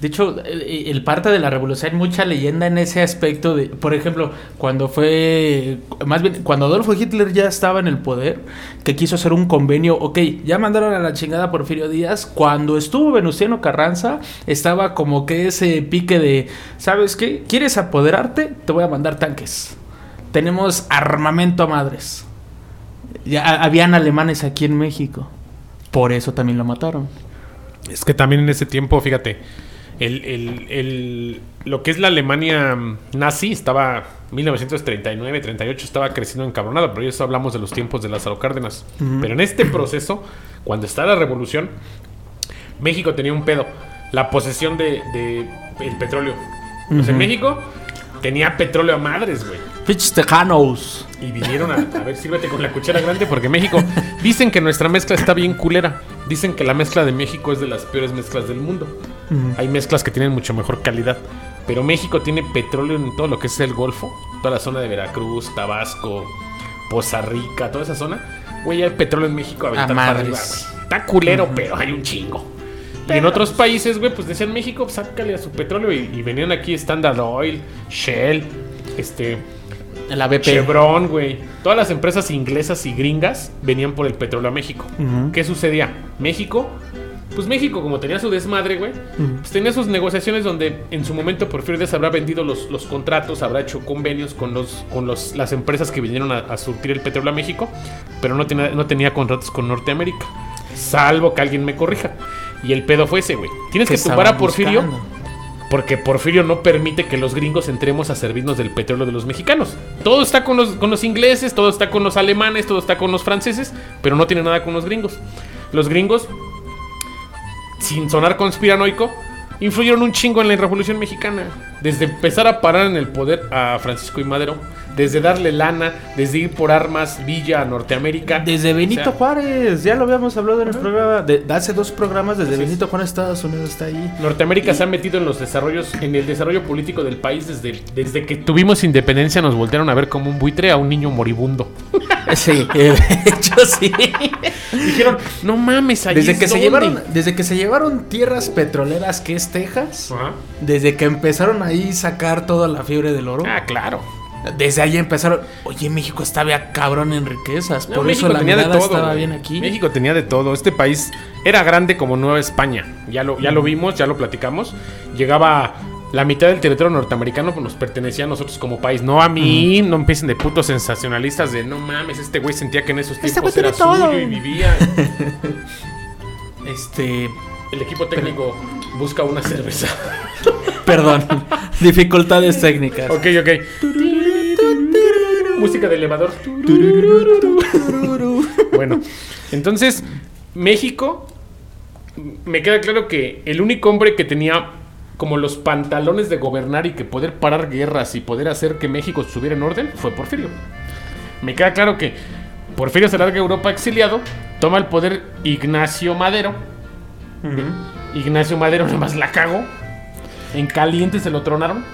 De hecho, el, parte de la revolución hay mucha leyenda en ese aspecto de, por ejemplo, cuando fue, más bien, cuando Adolfo Hitler ya estaba en el poder, que quiso hacer un convenio, ok, ya mandaron a la chingada a Porfirio Díaz, cuando estuvo Venustiano Carranza, estaba como que ese pique de, ¿sabes qué? ¿Quieres apoderarte? Te voy a mandar tanques. Tenemos armamento a madres. Ya ha- habían alemanes aquí en México. Por eso también lo mataron. Es que también en ese tiempo, fíjate, el, el- el- lo que es la Alemania nazi estaba 1939, 38, estaba creciendo encabronada, pero eso hablamos de los tiempos de Lázaro Cárdenas. Pero en este proceso, cuando está la revolución, México tenía un pedo, la posesión de, de el petróleo. Sea, en México tenía petróleo a madres, güey. Pinches tejanos. Y vinieron a, a ver, sírvete con la cuchara grande porque México dicen que nuestra mezcla está bien culera. Dicen que la mezcla de México es de las peores mezclas del mundo. Hay mezclas que tienen mucho mejor calidad. Pero México tiene petróleo en todo lo que es el Golfo, toda la zona de Veracruz, Tabasco, Poza Rica, toda esa zona. Güey, hay petróleo en México a aventar para arriba, madres. güey. Está culero, pero hay un chingo. Y en otros países, güey, pues decían México, pues sácale a su petróleo. Y, y venían aquí Standard Oil, Shell, este, La BP. Chevron, güey. Todas las empresas inglesas y gringas venían por el petróleo a México. ¿Qué sucedía? México, pues México, como tenía su desmadre, güey, pues tenía sus negociaciones donde en su momento Porfirio Díaz habrá vendido los, los contratos, habrá hecho convenios con, los, con los, las empresas que vinieron a, a surtir el petróleo a México, pero no tenía, no tenía contratos con Norteamérica. Salvo que alguien me corrija. Y el pedo fue ese, güey. Tienes ¿Qué que tumbar a Porfirio. buscando? Porque Porfirio no permite que los gringos entremos a servirnos del petróleo de los mexicanos. Todo está con los, con los ingleses, todo está con los alemanes, todo está con los franceses, pero no tiene nada con los gringos. Los gringos, sin sonar conspiranoico, influyeron un chingo en la Revolución Mexicana. Desde empezar a parar en el poder a Francisco y Madero, desde darle lana, desde ir por armas, Villa a Norteamérica. Desde Benito O sea, Juárez, ya lo habíamos hablado en el programa, de, hace dos programas, desde Así es. Benito Juárez, Estados Unidos está ahí. Norteamérica se ha metido en los desarrollos, en el desarrollo político del país desde, desde que tuvimos independencia. Nos voltearon a ver como un buitre a un niño moribundo. Sí, de hecho sí. Dijeron, no mames, ahí Desde es que, se donde". llevaron, desde que se llevaron tierras petroleras que es Texas, Ajá. desde que empezaron ahí sacar toda la fiebre del oro, Ah, claro. Desde ahí empezaron, oye, México estaba cabrón en riquezas, No, por México eso la tenía de todo. estaba bien aquí. México tenía de todo. Este país era grande como Nueva España. Ya lo, ya lo vimos, ya lo platicamos. Llegaba la mitad del territorio norteamericano, pues nos pertenecía a nosotros como país. No a mí, no empiecen de putos sensacionalistas de no mames, este güey sentía que en esos Este tiempos era todo. suyo y vivía. Este, El equipo técnico busca una cerveza. perdón, dificultades técnicas. ok, ok. Música de elevador. Bueno, entonces, México, me queda claro que el único hombre que tenía como los pantalones de gobernar y que poder parar guerras y poder hacer que México estuviera en orden fue Porfirio. Me queda claro que Porfirio se larga a Europa exiliado, toma el poder Ignacio Madero. Ignacio Madero nada más la cagó. En caliente se lo tronaron.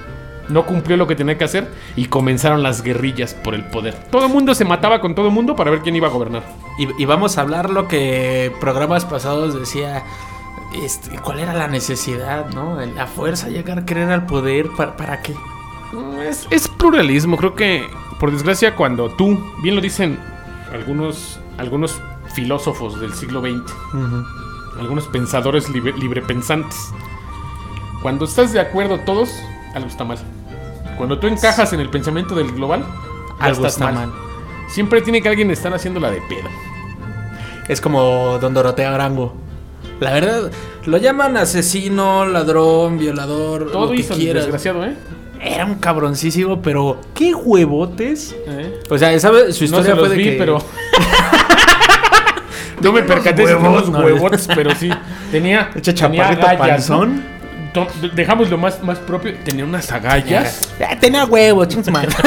No cumplió lo que tenía que hacer y comenzaron las guerrillas por el poder. Todo el mundo se mataba con todo el mundo para ver quién iba a gobernar. Y, y vamos a hablar lo que programas pasados decía. Este, ¿Cuál era la necesidad, no? La fuerza, llegar a querer al poder, ¿para, para qué? Mm, Es, es pluralismo. Creo que, por desgracia, cuando tú, bien lo dicen algunos, algunos filósofos del siglo XX, algunos pensadores libre, librepensantes, cuando estás de acuerdo todos, algo está mal. Cuando tú encajas en el pensamiento del global, Algo está mal. mal. Siempre tiene que alguien estar haciéndola de pedo. Es como Don Dorotea Arango. La verdad, lo llaman asesino, ladrón, violador, Todo lo que hizo quieras. desgraciado, ¿eh? Era un cabroncísimo, pero qué huevotes. ¿Eh? O sea, ¿sabes? Su No historia se los fue de vi, que... pero. no me percaté de los no. huevotes, pero sí. Tenía. Echa tenía chaparrito ¿no? panzón. To- Dejamos lo más, más propio. Tenía unas agallas. Ah, tenía huevos, chingos madre.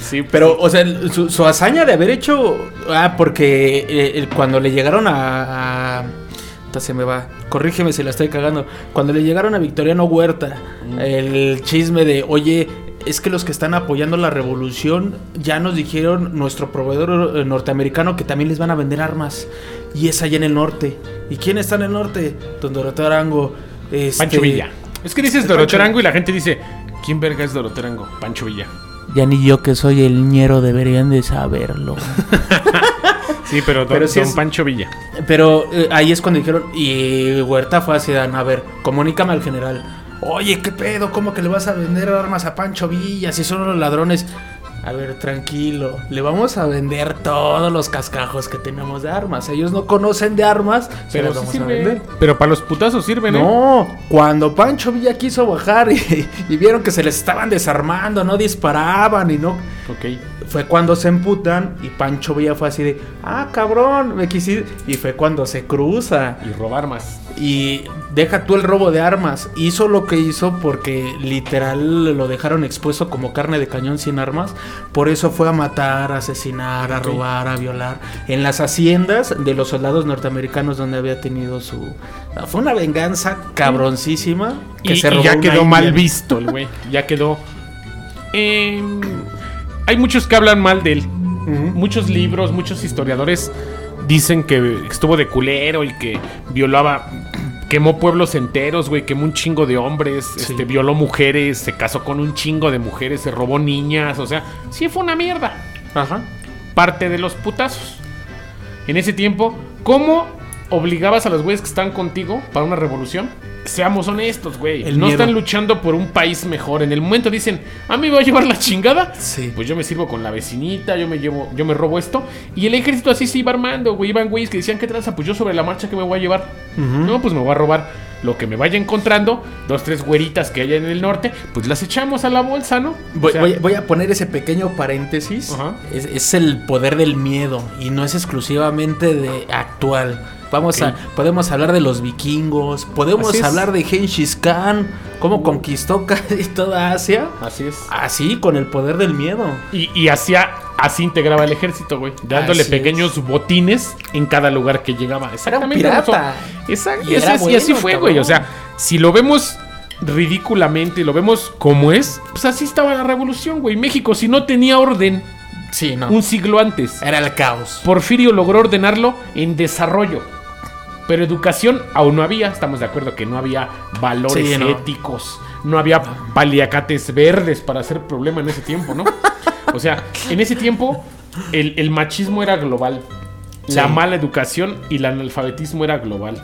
Sí, Pero, o sea, su, su hazaña de haber hecho. Ah, porque eh, el- cuando le llegaron a. a- se me va. Corrígeme si la estoy cagando. Cuando le llegaron a Victoriano Huerta, el chisme de, oye, es que los que están apoyando la revolución ya nos dijeron nuestro proveedor eh, norteamericano que también les van a vender armas. Y es allá en el norte. ¿Y quién está en el norte? Don Doroteo Arango. Este, Pancho Villa. Es que dices Doroterango y la gente dice: ¿Quién verga es Doroterango? Pancho Villa. Ya ni yo que soy el ñero deberían de saberlo. Sí, pero, don, Pero sí don es- Pancho Villa. Pero eh, ahí es cuando dijeron, y Huerta fue así, Dan, a ver, comunícame al general. Oye, ¿qué pedo? ¿Cómo que le vas a vender armas a Pancho Villa si son los ladrones? A ver, tranquilo, le vamos a vender todos los cascajos que tenemos de armas. Ellos no conocen de armas, Pero sí vamos a sirve. vender. Pero para los putazos sirven, ¿eh? No, cuando Pancho Villa quiso bajar y, y vieron que se les estaban desarmando, no disparaban y no... Ok. Fue cuando se emputan y Pancho Villa fue así de, ah, cabrón, me quisiste. Y fue cuando se cruza. Y robar más. Y deja tú el robo de armas. Hizo lo que hizo porque literal lo dejaron expuesto como carne de cañón sin armas. Por eso fue a matar, a asesinar, a robar, a violar. En las haciendas de los soldados norteamericanos donde había tenido su... Fue una venganza cabroncísima. Que Y, se y robó ya quedó mal visto el güey. Ya quedó. Em, hay muchos que hablan mal de él. Muchos libros, muchos historiadores dicen que estuvo de culero y que violaba. Quemó pueblos enteros, güey. Quemó un chingo de hombres. Sí. Este, violó mujeres. Se casó con un chingo de mujeres. Se robó niñas. O sea, sí fue una mierda. Ajá. Parte de los putazos. En ese tiempo, ¿cómo obligabas a los güeyes que están contigo para una revolución? Seamos honestos, güey. El No miedo. están luchando por un país mejor. En el momento dicen, a mí me va a llevar la chingada. Sí. Pues yo me sirvo con la vecinita, yo me llevo, yo me robo esto. Y el ejército así se iba armando, güey. Iban güeyes que decían, ¿qué tranza? Pues yo sobre la marcha que me voy a llevar. No, pues me voy a robar lo que me vaya encontrando. Dos, tres güeritas que haya en el norte. Pues las echamos a la bolsa, ¿no? Voy, O sea, voy- voy a poner ese pequeño paréntesis. Ajá. Es, es el poder del miedo y no es exclusivamente de actual. Vamos a, podemos hablar de los vikingos, podemos hablar de Genghis Khan, cómo conquistó casi toda Asia. Así es. Así, con el poder del miedo. Y, y hacía, así integraba el ejército, güey. Dándole Así pequeños botines en cada lugar que llegaba. Exactamente. pirata. como so- Exacto. Y así, era y fue, güey. O sea, si lo vemos ridículamente y lo vemos como es, pues así estaba la revolución, güey. México, si no tenía orden Sí, no. un siglo antes, Era el caos. Porfirio logró ordenarlo en desarrollo. Pero educación aún no había, estamos de acuerdo que no había valores Sí, no. éticos, no había paliacates verdes para hacer problema en ese tiempo, ¿no? O sea, en ese tiempo el, el machismo era global, la mala educación y el analfabetismo era global.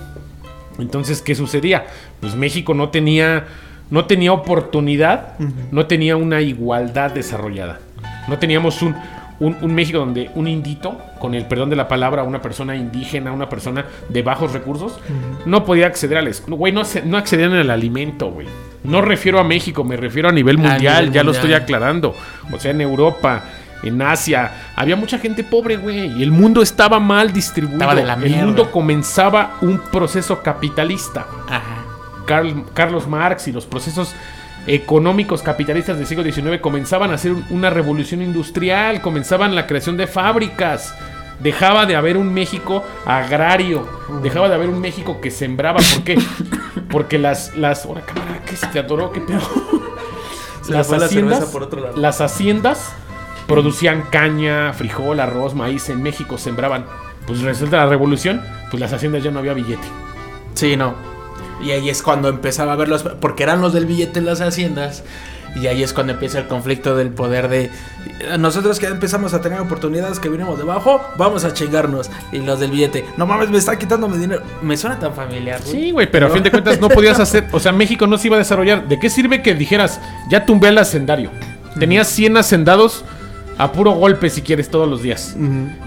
Entonces, ¿qué sucedía? Pues México no tenía, no tenía oportunidad, no tenía una igualdad desarrollada. No teníamos un, un, un México donde un indito, con el perdón de la palabra, una persona indígena, una persona de bajos recursos, no podía acceder al. Güey, no, no accedían al alimento, güey. No refiero a México, me refiero a nivel A mundial, ya lo estoy aclarando. O sea, en Europa, en Asia, había mucha gente pobre, güey. Y el mundo estaba mal distribuido. Estaba de la el mundo comenzaba un proceso capitalista. Ajá. Karl- Carlos Marx y los procesos económicos capitalistas del siglo XIX comenzaban a hacer un- una revolución industrial, comenzaban la creación de fábricas. Dejaba de haber un México agrario, dejaba de haber un México que sembraba. ¿Por qué? Porque las. las ahora, cámara, ¿qué se te atoró? ¿Qué pedo? Se le fue la cerveza por otro lado. las haciendas producían caña, frijol, arroz, maíz. En México sembraban. Pues resulta la revolución, pues las haciendas ya no había billete. Sí, no. Y ahí es cuando empezaba a ver los... Porque eran los del billete en las haciendas. Y ahí es cuando empieza el conflicto del poder de... Nosotros que empezamos a tener oportunidades que vinimos debajo, vamos a chingarnos. Y los del billete, no mames, me está quitando mi dinero. Me suena tan familiar. güey. Sí, güey, pero a fin de cuentas no podías hacer, o sea, México no se iba a desarrollar. ¿De qué sirve que dijeras, ya tumbé al hacendario? Tenías 100 hacendados a puro golpe, si quieres, todos los días.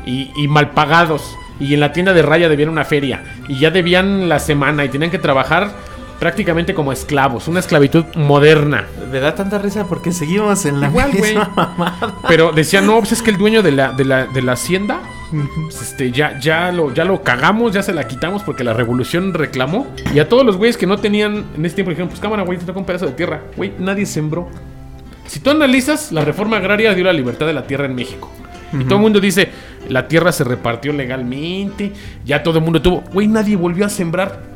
y, y mal pagados. Y en la tienda de raya debían una feria. Y ya debían la semana y tenían que trabajar prácticamente como esclavos. Una esclavitud moderna. Me da tanta risa porque seguimos en la Igual, misma mamada. Pero decían, no, pues es que el dueño de la, de la, de la hacienda, pues, este, ya, ya, lo, ya lo cagamos, ya se la quitamos porque la revolución reclamó. Y a todos los güeyes que no tenían en ese tiempo dijeron, pues cámara, güey, te toca un pedazo de tierra. Güey, nadie sembró. Si tú analizas, la reforma agraria dio la libertad de la tierra en México. Y todo el mundo dice, la tierra se repartió legalmente, ya todo el mundo tuvo. Güey, nadie volvió a sembrar.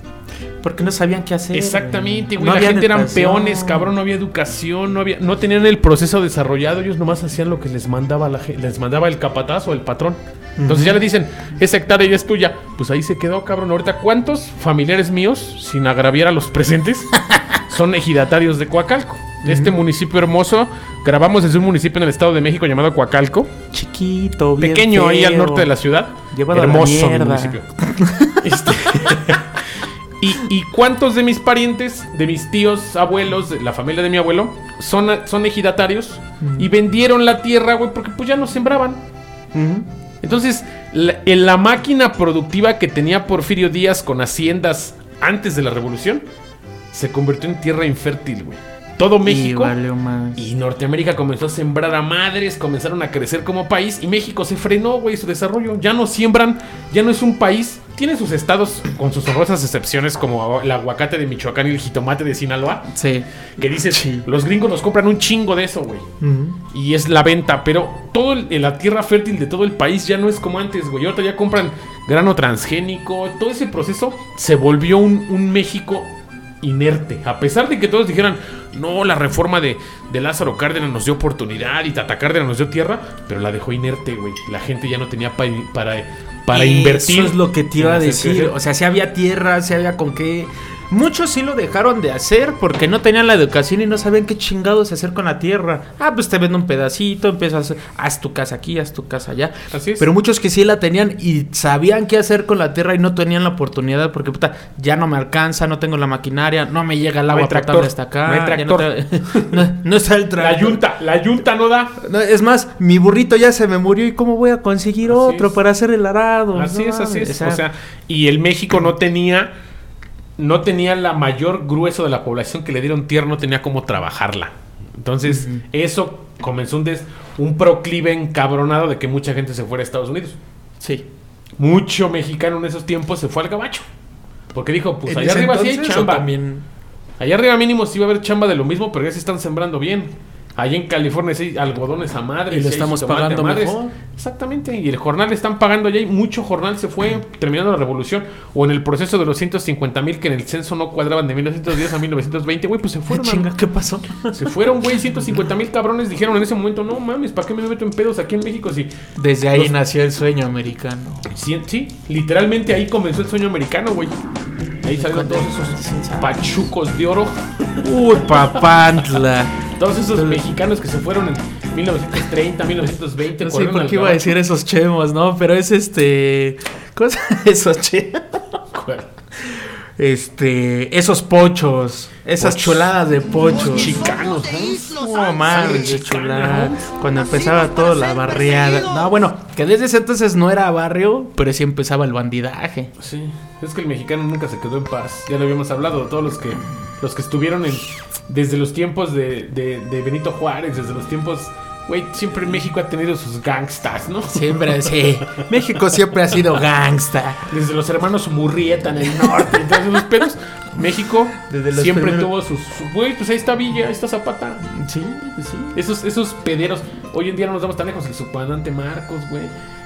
Porque no sabían qué hacer. Exactamente, güey. No la gente eran peones, cabrón, no había educación, no había, no tenían el proceso desarrollado, ellos nomás hacían lo que les mandaba la les mandaba el capataz o el patrón. Entonces ya le dicen, esa hectárea ya es tuya. Pues ahí se quedó, cabrón. Ahorita, ¿cuántos familiares míos, sin agraviar a los presentes, son ejidatarios de Coacalco? De este municipio hermoso. Grabamos desde un municipio en el Estado de México llamado Coacalco. Chiquito, bien Pequeño ahí al norte de la ciudad. Llevado a la Hermoso mi mierda. municipio. Este, y, y cuántos de mis parientes, de mis tíos, abuelos, de la familia de mi abuelo, son, son ejidatarios y vendieron la tierra, güey, porque pues ya no sembraban. Entonces, la, en la máquina productiva que tenía Porfirio Díaz con haciendas antes de la revolución, se convirtió en tierra infértil, güey. Todo México Y y Norteamérica comenzó a sembrar a madres, comenzaron a crecer como país y México se frenó, güey, su desarrollo. Ya no siembran, ya no es un país. Tiene sus estados con sus honrosas excepciones como el aguacate de Michoacán y el jitomate de Sinaloa. Sí. Que dices, los gringos nos compran un chingo de eso, güey. Y es la venta, pero todo el- la tierra fértil de todo el país ya no es como antes, güey. Ahorita ya compran grano transgénico. Todo ese proceso se volvió un, un México inerte. A pesar de que todos dijeran, no, la reforma de, de Lázaro Cárdenas nos dio oportunidad y Tata Cárdenas nos dio tierra, pero la dejó inerte, güey. La gente ya no tenía pa- para, para invertir. Eso es lo que te iba a decir. crecer. O sea, si había tierra, si había con qué. Muchos sí lo dejaron de hacer porque no tenían la educación y no sabían qué chingados hacer con la tierra. Ah, pues te vendo un pedacito, empiezas a hacer, haz tu casa aquí, haz tu casa allá. Así es. Pero muchos que sí la tenían y sabían qué hacer con la tierra y no tenían la oportunidad porque puta, ya no me alcanza, no tengo la maquinaria, no me llega el No agua potable hasta acá. no hay te- no, no está el la tractor. yunta, la yunta no da. No, es más, mi burrito ya se me murió y cómo voy a conseguir Así otro es. para hacer el arado. Así No es, así es. O sea, y el México no tenía, no tenía la mayor grueso de la población que le dieron tierra, no tenía cómo trabajarla. Entonces, eso comenzó un, des- un proclive encabronado de que mucha gente se fuera a Estados Unidos. sí. Mucho mexicano en esos tiempos se fue al gabacho. Porque dijo, pues ¿En allá arriba sí hay chamba. también? Allá arriba mínimo sí va a haber chamba de lo mismo, pero ya se están sembrando bien. Allá en California sí hay algodones a madre. Y lo estamos pagando mejor. Exactamente. Y el jornal le están pagando allá y mucho jornal se fue terminando la revolución. O en el proceso de los 150 mil que en el censo no cuadraban de 1910 a 1920. Güey, pues se fueron. Chinga, mano. ¿qué pasó? Se fueron, güey. 150 mil cabrones dijeron en ese momento, no mames, ¿para qué me meto en pedos aquí en México? Si, Desde ahí Los- nació el sueño americano. Sí, sí, literalmente ahí comenzó el sueño americano, güey. Ahí salieron todos esos pachucos de oro. Uy, papantla. Todos esos mexicanos que se fueron en 1930, 1920. No sé por qué iba a decir esos chemos, ¿no? Pero es este. ¿Cómo se esos chemos? Este. Esos pochos. Esas Pochos. chuladas de pochos. Chicanos, ¿no? No mames, qué chulada. Cuando empezaba toda la barriada. No, bueno, que desde ese entonces no era barrio, pero sí empezaba el bandidaje. Sí, es que el mexicano nunca se quedó en paz. Ya lo habíamos hablado, todos los que los que estuvieron en desde los tiempos de, de- de Benito Juárez, desde los tiempos, güey, siempre México ha tenido sus gangstas, ¿no? Siempre, sí. México siempre ha sido gangsta. Desde los hermanos Murrieta en el norte, todos esos pedos. México Desde los siempre primeros- tuvo sus, güey, pues ahí está Villa, ahí está Zapata. Sí, sí. Esos, esos pederos, hoy en día no nos damos tan lejos, el subcomandante Marcos, güey.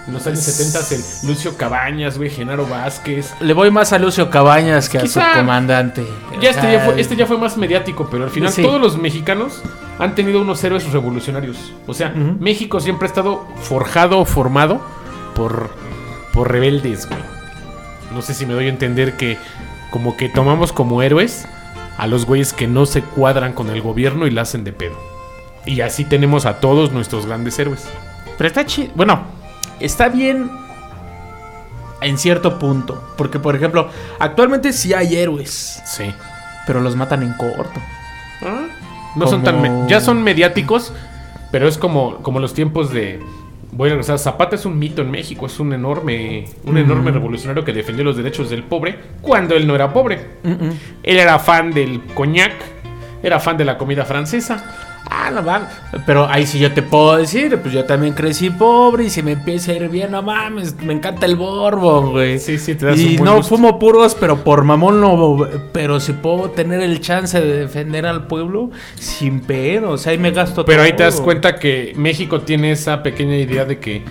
En los años 70 el Lucio Cabañas, güey, Genaro Vázquez. Le voy más a Lucio Cabañas que a su Quizá. comandante. Ya este, ya fue, este ya fue más mediático, pero al final Sí. todos los mexicanos han tenido unos héroes revolucionarios. O sea. México siempre ha estado forjado, formado por, por rebeldes, güey. No sé si me doy a entender que como que tomamos como héroes a los güeyes que no se cuadran con el gobierno y la hacen de pedo. Y así tenemos a todos nuestros grandes héroes. Pero está chido. Bueno, está bien en cierto punto. Porque, por ejemplo, actualmente sí hay héroes, Sí. pero los matan en corto. No son tan... Ya son mediáticos, pero es como, como los tiempos de... Voy a regresar. Zapata es un mito en México. Es un enorme, un enorme revolucionario que defendió los derechos del pobre cuando él no era pobre. Él era fan del coñac, era fan de la comida francesa. Ah, no mames. Pero ahí sí yo te puedo decir, pues yo también crecí pobre y si me empieza a ir bien, no mames, me encanta el borbón, güey. Sí, sí, te das Y un buen no gusto. fumo puros, pero por mamón no. Pero si puedo tener el chance de defender al pueblo, sin pedo. O sea, ahí me gasto Pero ahí te das cuenta que México tiene esa pequeña idea de que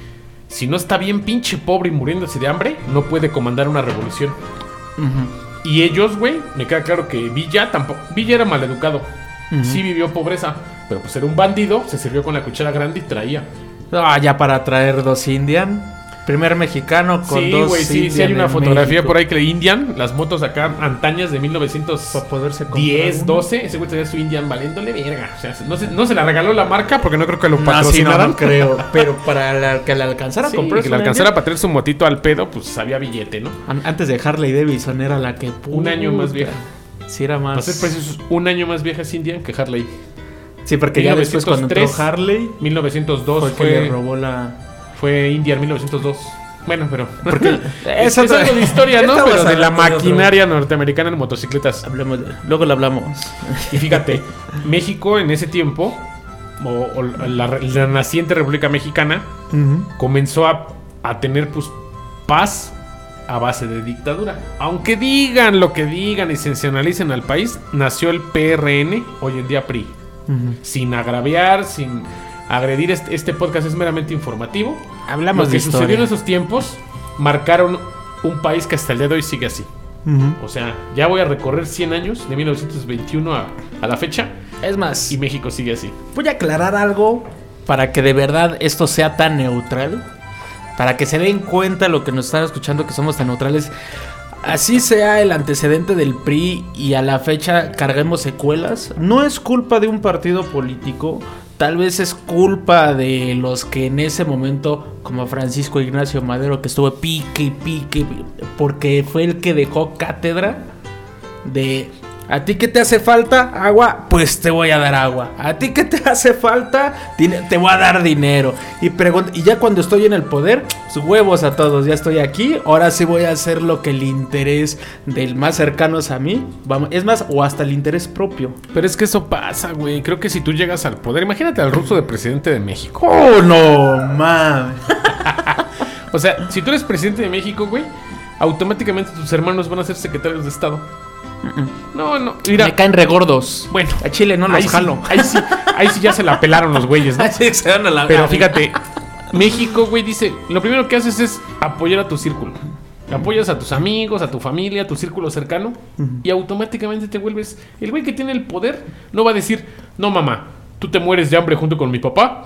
si no está bien pinche pobre y muriéndose de hambre, no puede comandar una revolución. Y ellos, güey, me queda claro que Villa tampoco. Villa era maleducado. Sí vivió pobreza, pero pues era un bandido, se sirvió con la cuchara grande y traía. Ah, ya para traer dos Indian. Primer mexicano con sí, dos güey, sí, sí Indian hay una fotografía México. por ahí que Indian, las motos acá antañas de 1910, Para poderse comprar uno. 12. Ese güey traía su Indian valiéndole verga. O sea, no se, no se la regaló la marca porque no creo que lo No, sí, no, patrocinaran. no creo. Pero para la- que le alcanzara a Sí, comprar que le alcanzara para traer su motito al pedo, pues había billete, ¿no? An- Antes de Harley Davidson era la que. Un año más vieja. Sí, era más. Para ser precisos, un año más vieja es Indian que Harley. Sí, porque ya después cuando entró 1903, Harley 1902 fue fue, que le robó la. fue Indian 1902. Bueno, pero. Porque es, es algo de historia, ¿no? Pero de la maquinaria norteamericana en motocicletas. Hablemos de- Luego lo hablamos. Y fíjate, México en ese tiempo, o, o la, la naciente República Mexicana, comenzó a, a tener pues paz a base de dictadura. Aunque digan lo que digan y sensacionalicen al país, nació el PRN, hoy en día PRI. Sin agraviar, sin agredir. Este, este podcast es meramente informativo. Hablamos lo que de sucedió en esos tiempos marcaron un país que hasta el día de hoy sigue así. O sea, ya voy a recorrer 100 años, de 1921 a, a la fecha, Es más, y México sigue así. voy a aclarar algo para que de verdad esto sea tan neutral. Para que se den cuenta lo que nos están escuchando que somos tan neutrales. Así sea el antecedente del PRI y a la fecha carguemos secuelas, no es culpa de un partido político, tal vez es culpa de los que en ese momento, como Francisco Ignacio Madero, que estuvo pique y pique, porque fue el que dejó cátedra de ¿A ti qué te hace falta? Agua, pues te voy a dar agua. ¿A ti qué te hace falta? Te voy a dar dinero. Y, y ya cuando estoy en el poder, sus huevos a todos, ya estoy aquí. Ahora sí voy a hacer lo que el interés del más cercanos a mí. Vamos, es más, o hasta el interés propio. Pero es que eso pasa, güey. Creo que si tú llegas al poder, imagínate al ruso de presidente de México. ¡Oh, no, mames! O sea, si tú eres presidente de México, güey, automáticamente tus hermanos van a ser secretarios de Estado. No, no. Mira, Me caen regordos. bueno, A Chile no los ahí sí, jalo. ahí sí, ahí sí ya se la pelaron los güeyes, ¿no? Así se van a la Pero fíjate, México, güey, dice, lo primero que haces es apoyar a tu círculo. Apoyas a tus amigos, a tu familia, a tu círculo cercano y automáticamente te vuelves el güey que tiene el poder. No va a decir, no mamá, tú te mueres de hambre junto con mi papá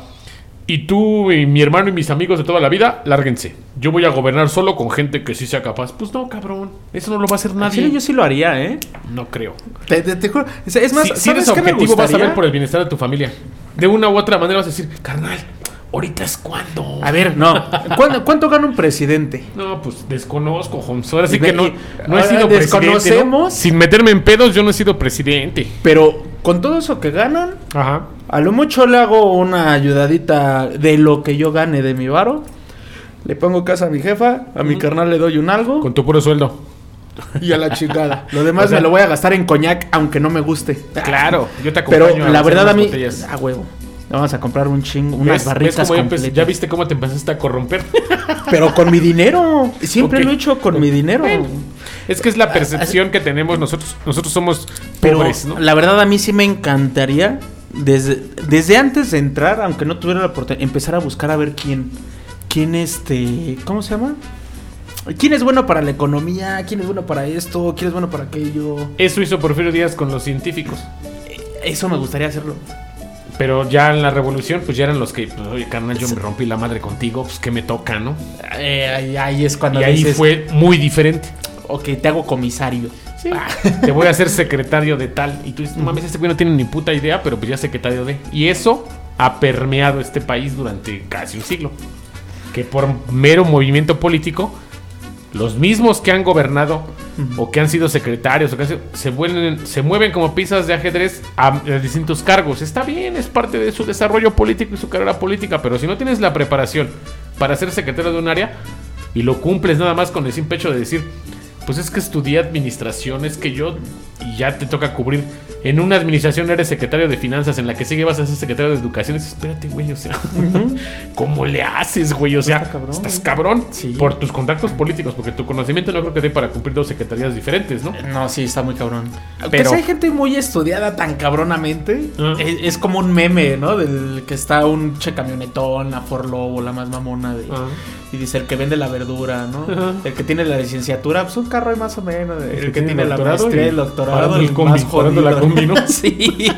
Y tú y mi hermano y mis amigos de toda la vida, lárguense. Yo voy a gobernar solo con gente que sí sea capaz. Pues no, cabrón. Eso no lo va a hacer nadie. yo sí lo haría, ¿eh? No creo. Te, te- te juro. Es, más, si, si eres ¿sabes qué me objetivo, vas a ver por el bienestar de tu familia. De una u otra manera vas a decir, carnal, ahorita es cuando. A ver, no. ¿Cuánto, gana un presidente? No, pues desconozco, Holmes. Ahora sí que no, no he sido presidente. ¿no? desconocemos. Sin meterme en pedos, yo no he sido presidente. Pero con todo eso que ganan, Ajá. a lo mucho le hago una ayudadita de lo que yo gane de mi varo. Le pongo casa a mi jefa, a mi carnal le doy un algo Con tu puro sueldo. y a la chingada. Lo demás O sea- me lo voy a gastar en coñac, aunque no me guste. Claro, yo te acompaño. Pero a la verdad a mí, botellas. a huevo. Vamos a comprar un chingo, unas ¿Ves? ¿Ves barritas cómo ya, empe- completas. ya viste cómo te empezaste a corromper? Pero con mi dinero. Siempre lo he hecho con mi dinero. Bueno, es que es la percepción que tenemos nosotros. Nosotros somos Pero pobres, ¿no? la verdad a mí sí me encantaría desde, desde antes de entrar, aunque no tuviera la oportunidad, empezar a buscar a ver quién, quién este, ¿cómo se llama? ¿Quién es bueno para la economía? ¿Quién es bueno para esto? ¿Quién es bueno para aquello? Eso hizo Porfirio Díaz con los científicos. Eso me gustaría hacerlo. Pero ya en la revolución, pues ya eran los que, pues, oye, carnal, yo me rompí la madre contigo, pues que me toca, ¿no? Eh, ahí, es cuando y ahí dices, fue muy diferente. ok, te hago comisario. Ah, te voy a hacer secretario de tal. Y tú dices, no mames, este güey no tiene ni puta idea, pero pues ya secretario de. Y eso ha permeado este país durante casi un siglo. Que por mero movimiento político, los mismos que han gobernado o que han sido secretarios o que han sido- se, vuelven, se mueven como piezas de ajedrez a, a distintos cargos. Está bien, es parte de su desarrollo político y su carrera política, pero si no tienes la preparación para ser secretario de un área y lo cumples nada más con el simple hecho de decir, pues es que estudié administración, es que yo y ya te toca cubrir. En una administración eres secretario de finanzas, en la que sigue vas a ser secretario de educación. Y dices, espérate, güey, o sea, ¿cómo le haces, güey? O sea, Está cabrón. estás cabrón Sí. por tus contactos políticos, porque tu conocimiento no creo que dé para cumplir dos secretarías diferentes, ¿no? No, sí, está muy cabrón. Pero si hay gente muy estudiada tan cabronamente, Ah. es, es como un meme, ¿no? Del que está un che camionetón, la Ford Lobo, la más mamona de... Ah. Y dice el que vende la verdura, ¿no? El que tiene la licenciatura, pues un carro hay más o menos. El, que, tiene, la doctorado maestría, y el doctorado, el el combi, más jodido. la combi, ¿no? sí.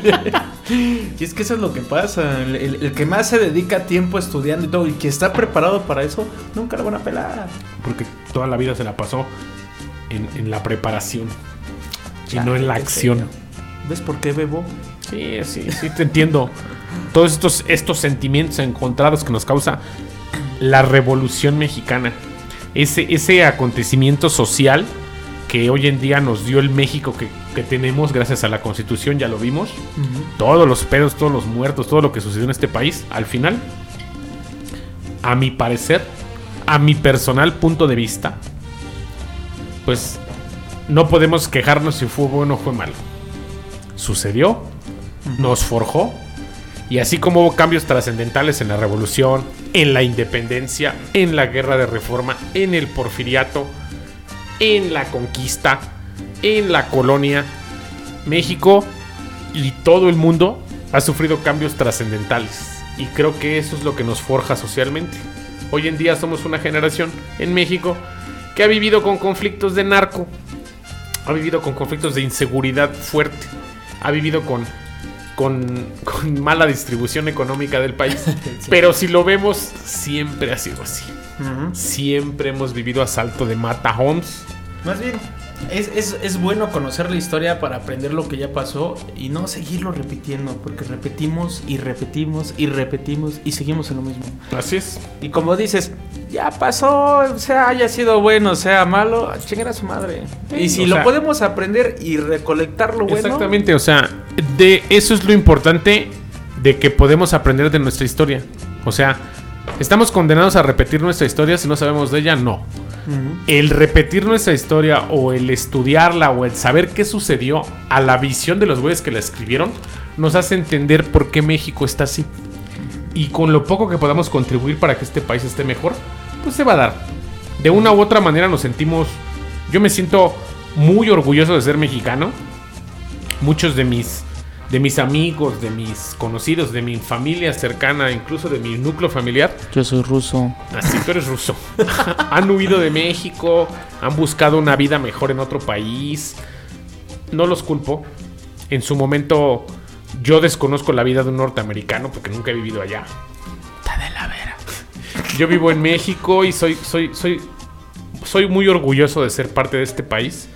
y es que eso es lo que pasa. El, el- el que más se dedica tiempo estudiando y todo, y que está preparado para eso, nunca lo van a pelar. Porque toda la vida se la pasó en, en la preparación y no en la acción. feo. ¿Ves por qué bebo? Sí, sí, sí, te entiendo. Todos estos, estos sentimientos encontrados que nos causa la revolución mexicana. Ese, ese acontecimiento social que hoy en día nos dio el México que, que tenemos gracias a la constitución, ya lo vimos. Todos los pedos, todos los muertos, todo lo que sucedió en este país, al final, a mi parecer, a mi personal punto de vista, pues no podemos quejarnos si fue bueno o fue malo. Sucedió, nos forjó, y así como hubo cambios trascendentales en la revolución, en la independencia, en la guerra de reforma, en el porfiriato, en la conquista, en la colonia, México y todo el mundo ha sufrido cambios trascendentales. Y creo que eso es lo que nos forja socialmente. Hoy en día somos una generación en México que ha vivido con conflictos de narco, ha vivido con conflictos de inseguridad fuerte, ha vivido con, con, con mala distribución económica del país. Pero si lo vemos, siempre ha sido así. Siempre hemos vivido asalto de Mata Homes. Más bien, es, es, es bueno conocer la historia para aprender lo que ya pasó y no seguirlo repitiendo, porque repetimos y repetimos y repetimos y seguimos en lo mismo. Así es. Y como dices, ya pasó, sea haya sido bueno, sea malo, chingar a su madre. y si lo sea- podemos aprender y recolectar lo bueno. Exactamente, o sea, de eso es lo importante de que podemos aprender de nuestra historia. O sea, ¿estamos condenados a repetir nuestra historia si no sabemos de ella? No. El repetir nuestra historia o el estudiarla o el saber qué sucedió a la visión de los güeyes que la escribieron nos hace entender por qué México está así. Y con lo poco que podamos contribuir para que este país esté mejor, pues se va a dar. De una u otra manera nos sentimos... Yo me siento muy orgulloso de ser mexicano. Muchos de mis, de mis amigos, de mis conocidos, de mi familia cercana, incluso de mi núcleo familiar, Yo soy ruso. Así tú eres ruso. han huido de México, han buscado una vida mejor en otro país. No los culpo. En su momento yo desconozco la vida de un norteamericano porque nunca he vivido allá. Está de Yo vivo en México y soy, soy, soy, soy muy orgulloso de ser parte de este país.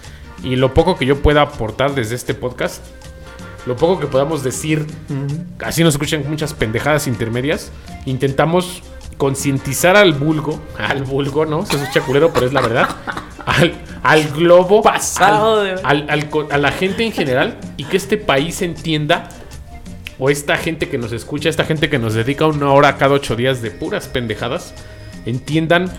Y lo poco que yo pueda aportar desde este podcast, lo poco que podamos decir, así nos escuchan muchas pendejadas intermedias, intentamos concientizar al vulgo, al vulgo, ¿no? Se escucha culero, pero es la verdad. Al, al globo, Pasado al- al- a la gente en general y que este país entienda o esta gente que nos escucha, esta gente que nos dedica una hora cada ocho días de puras pendejadas, entiendan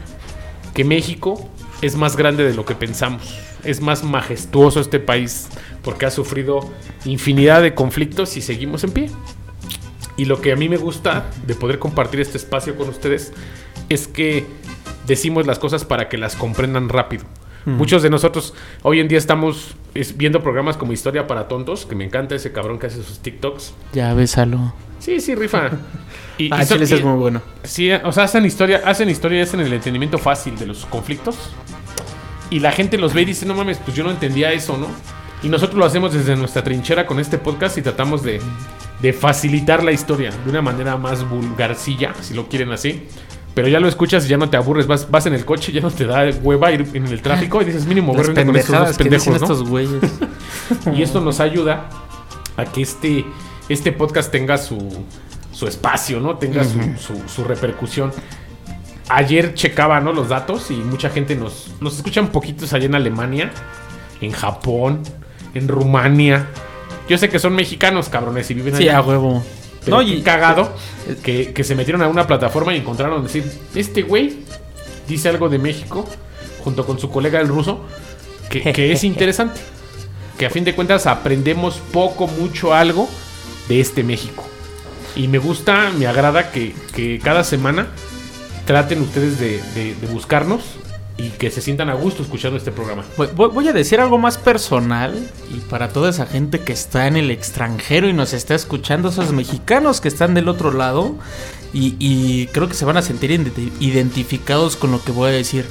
que México es más grande de lo que pensamos. Es más majestuoso este país porque ha sufrido infinidad de conflictos y seguimos en pie. Y lo que a mí me gusta de poder compartir este espacio con ustedes es que decimos las cosas para que las comprendan rápido. Muchos de nosotros hoy en día estamos es, viendo programas como Historia para Tontos, que me encanta ese cabrón que hace sus TikToks. Ya, bésalo. Sí, sí, rifa. Y, Ah, y Chiles y- es muy bueno. Sí, o sea, hacen historia, hacen historia y hacen el entendimiento fácil de los conflictos. Y la gente los ve y dice, no mames, pues yo no entendía eso, ¿no? Y nosotros lo hacemos desde nuestra trinchera con este podcast y tratamos de, de facilitar la historia de una manera más vulgarcilla, si lo quieren así. Pero ya lo escuchas y ya no te aburres, vas, vas en el coche, ya no te da hueva ir en el tráfico y dices, mínimo, verme con estos dos pendejos, ¿no? estos güeyes. Y esto nos ayuda a que este, este podcast tenga su, su espacio, ¿no? Tenga su, su- su repercusión. Ayer checaba, ¿no? Los datos y mucha gente nos, nos escuchan poquitos allá en Alemania, en Japón, en Rumania. Yo sé que son mexicanos, cabrones, y viven Sí, allá. a huevo. Pero No, y- cagado que, que se metieron a una plataforma y encontraron decir, este güey dice algo de México junto con su colega el ruso que, que es interesante. Que a fin de cuentas aprendemos poco, mucho algo de este México. Y me gusta, me agrada que, que cada semana traten ustedes de, de- de buscarnos y que se sientan a gusto escuchando este programa. Voy, a decir algo más personal y para toda esa gente que está en el extranjero y nos está escuchando, esos mexicanos que están del otro lado y, y creo que se van a sentir identi- identificados con lo que voy a decir.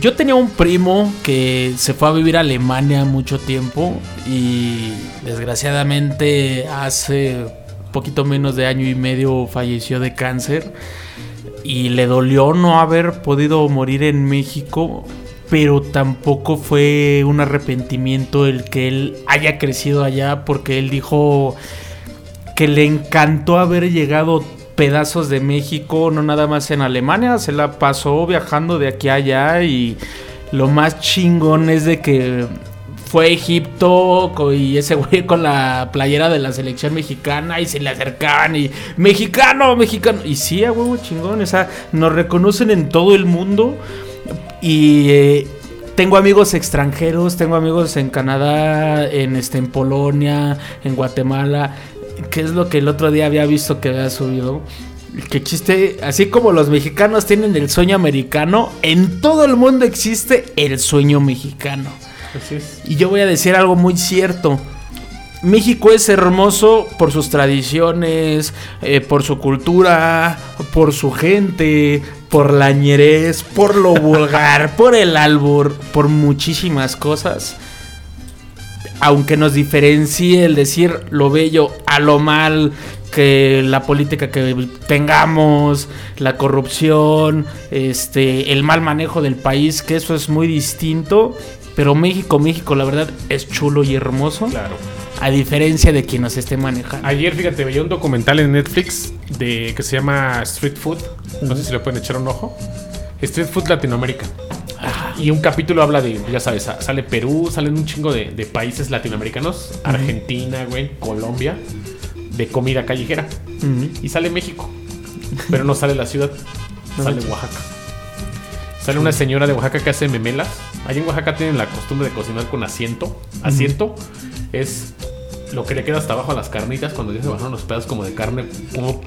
Yo tenía un primo que se fue a vivir a Alemania mucho tiempo y desgraciadamente hace poquito menos de año y medio falleció de cáncer y le dolió no haber podido morir en México, pero tampoco fue un arrepentimiento el que él haya crecido allá, porque él dijo que le encantó haber llegado pedazos de México, no nada más en Alemania, se la pasó viajando de aquí a allá y lo más chingón es de que fue a Egipto y ese güey con la playera de la selección mexicana y se le acercaban y mexicano, mexicano. Y sí, a huevo chingón, o sea, nos reconocen en todo el mundo y eh, tengo amigos extranjeros, tengo amigos en Canadá, en este en Polonia, en Guatemala, que es lo que el otro día había visto que había subido. Que existe, así como los mexicanos tienen el sueño americano, en todo el mundo existe el sueño mexicano. Así es. Y yo voy a decir algo muy cierto. México es hermoso por sus tradiciones, eh, por su cultura, por su gente, por la ñerez, por lo vulgar, por el albur, por muchísimas cosas. Aunque nos diferencie el decir lo bello a lo mal, que la política que tengamos, la corrupción, este, el mal manejo del país, que eso es muy distinto. Pero México, México, la verdad, es chulo y hermoso. Claro. A diferencia de quien nos esté manejando. Ayer, fíjate, veía un documental en Netflix de que se llama Street Food. No sé si le pueden echar un ojo. Street Food Latinoamérica. Y un capítulo habla de, ya sabes, sa- sale Perú, salen un chingo de, de países latinoamericanos. Argentina, güey, Colombia. De comida callejera. Y sale México. Pero no sale la ciudad. Sale Oaxaca. Sale una señora de Oaxaca que hace memelas. Allí en Oaxaca tienen la costumbre de cocinar con asiento. Asiento es lo que le queda hasta abajo a las carnitas cuando ya se bajaron los pedazos como de carne, como,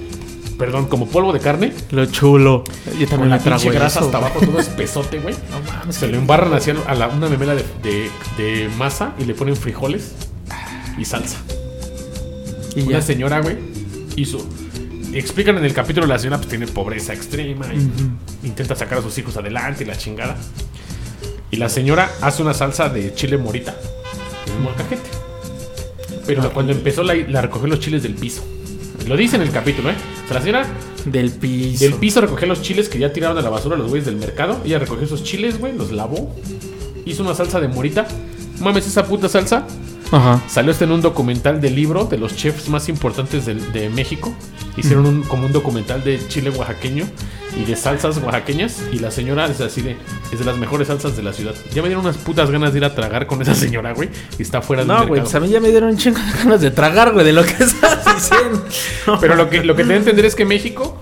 perdón, como polvo de carne. Lo chulo. Yo Con también la pinche grasa eso, hasta abajo, todo espesote, güey. No mames. Se lo embarran así a la, una memela de, de- de masa y le ponen frijoles y salsa. Y Una ya. señora, güey, hizo. Explican en el capítulo la señora pues tiene pobreza extrema y intenta sacar a sus hijos adelante y la chingada. Y la señora hace una salsa de chile morita en molcajete. Pero cuando empezó la, la recogió los chiles del piso. Lo dice en el capítulo, ¿eh? O sea, la señora Del piso. Del piso recogía los chiles que ya tiraron a la basura los güeyes del mercado. Ella recogió esos chiles, güey, los lavó. Hizo una salsa de morita. Mames, esa puta salsa Ajá. Salió este en un documental de libro de los chefs más importantes del- de, México. Hicieron un, como un documental de chile oaxaqueño y de salsas oaxaqueñas. Y la señora es así de, es de las mejores salsas de la ciudad. Ya me dieron unas putas ganas de ir a tragar con esa señora, güey. Y está fuera del No, güey, pues a mí ya me dieron un chingo de ganas de tragar, güey, de lo que estás diciendo. Pero lo que, lo que te que entender es que México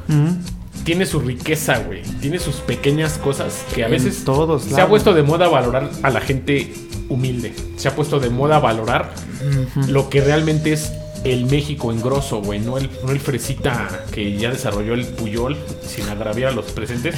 tiene su riqueza, güey. Tiene sus pequeñas cosas que a En veces todos se ha puesto de moda valorar a la gente humilde. Se ha puesto de moda valorar lo que realmente es el México en grosso, güey. No el, no el fresita que ya desarrolló el Puyol, sin agraviar a los presentes.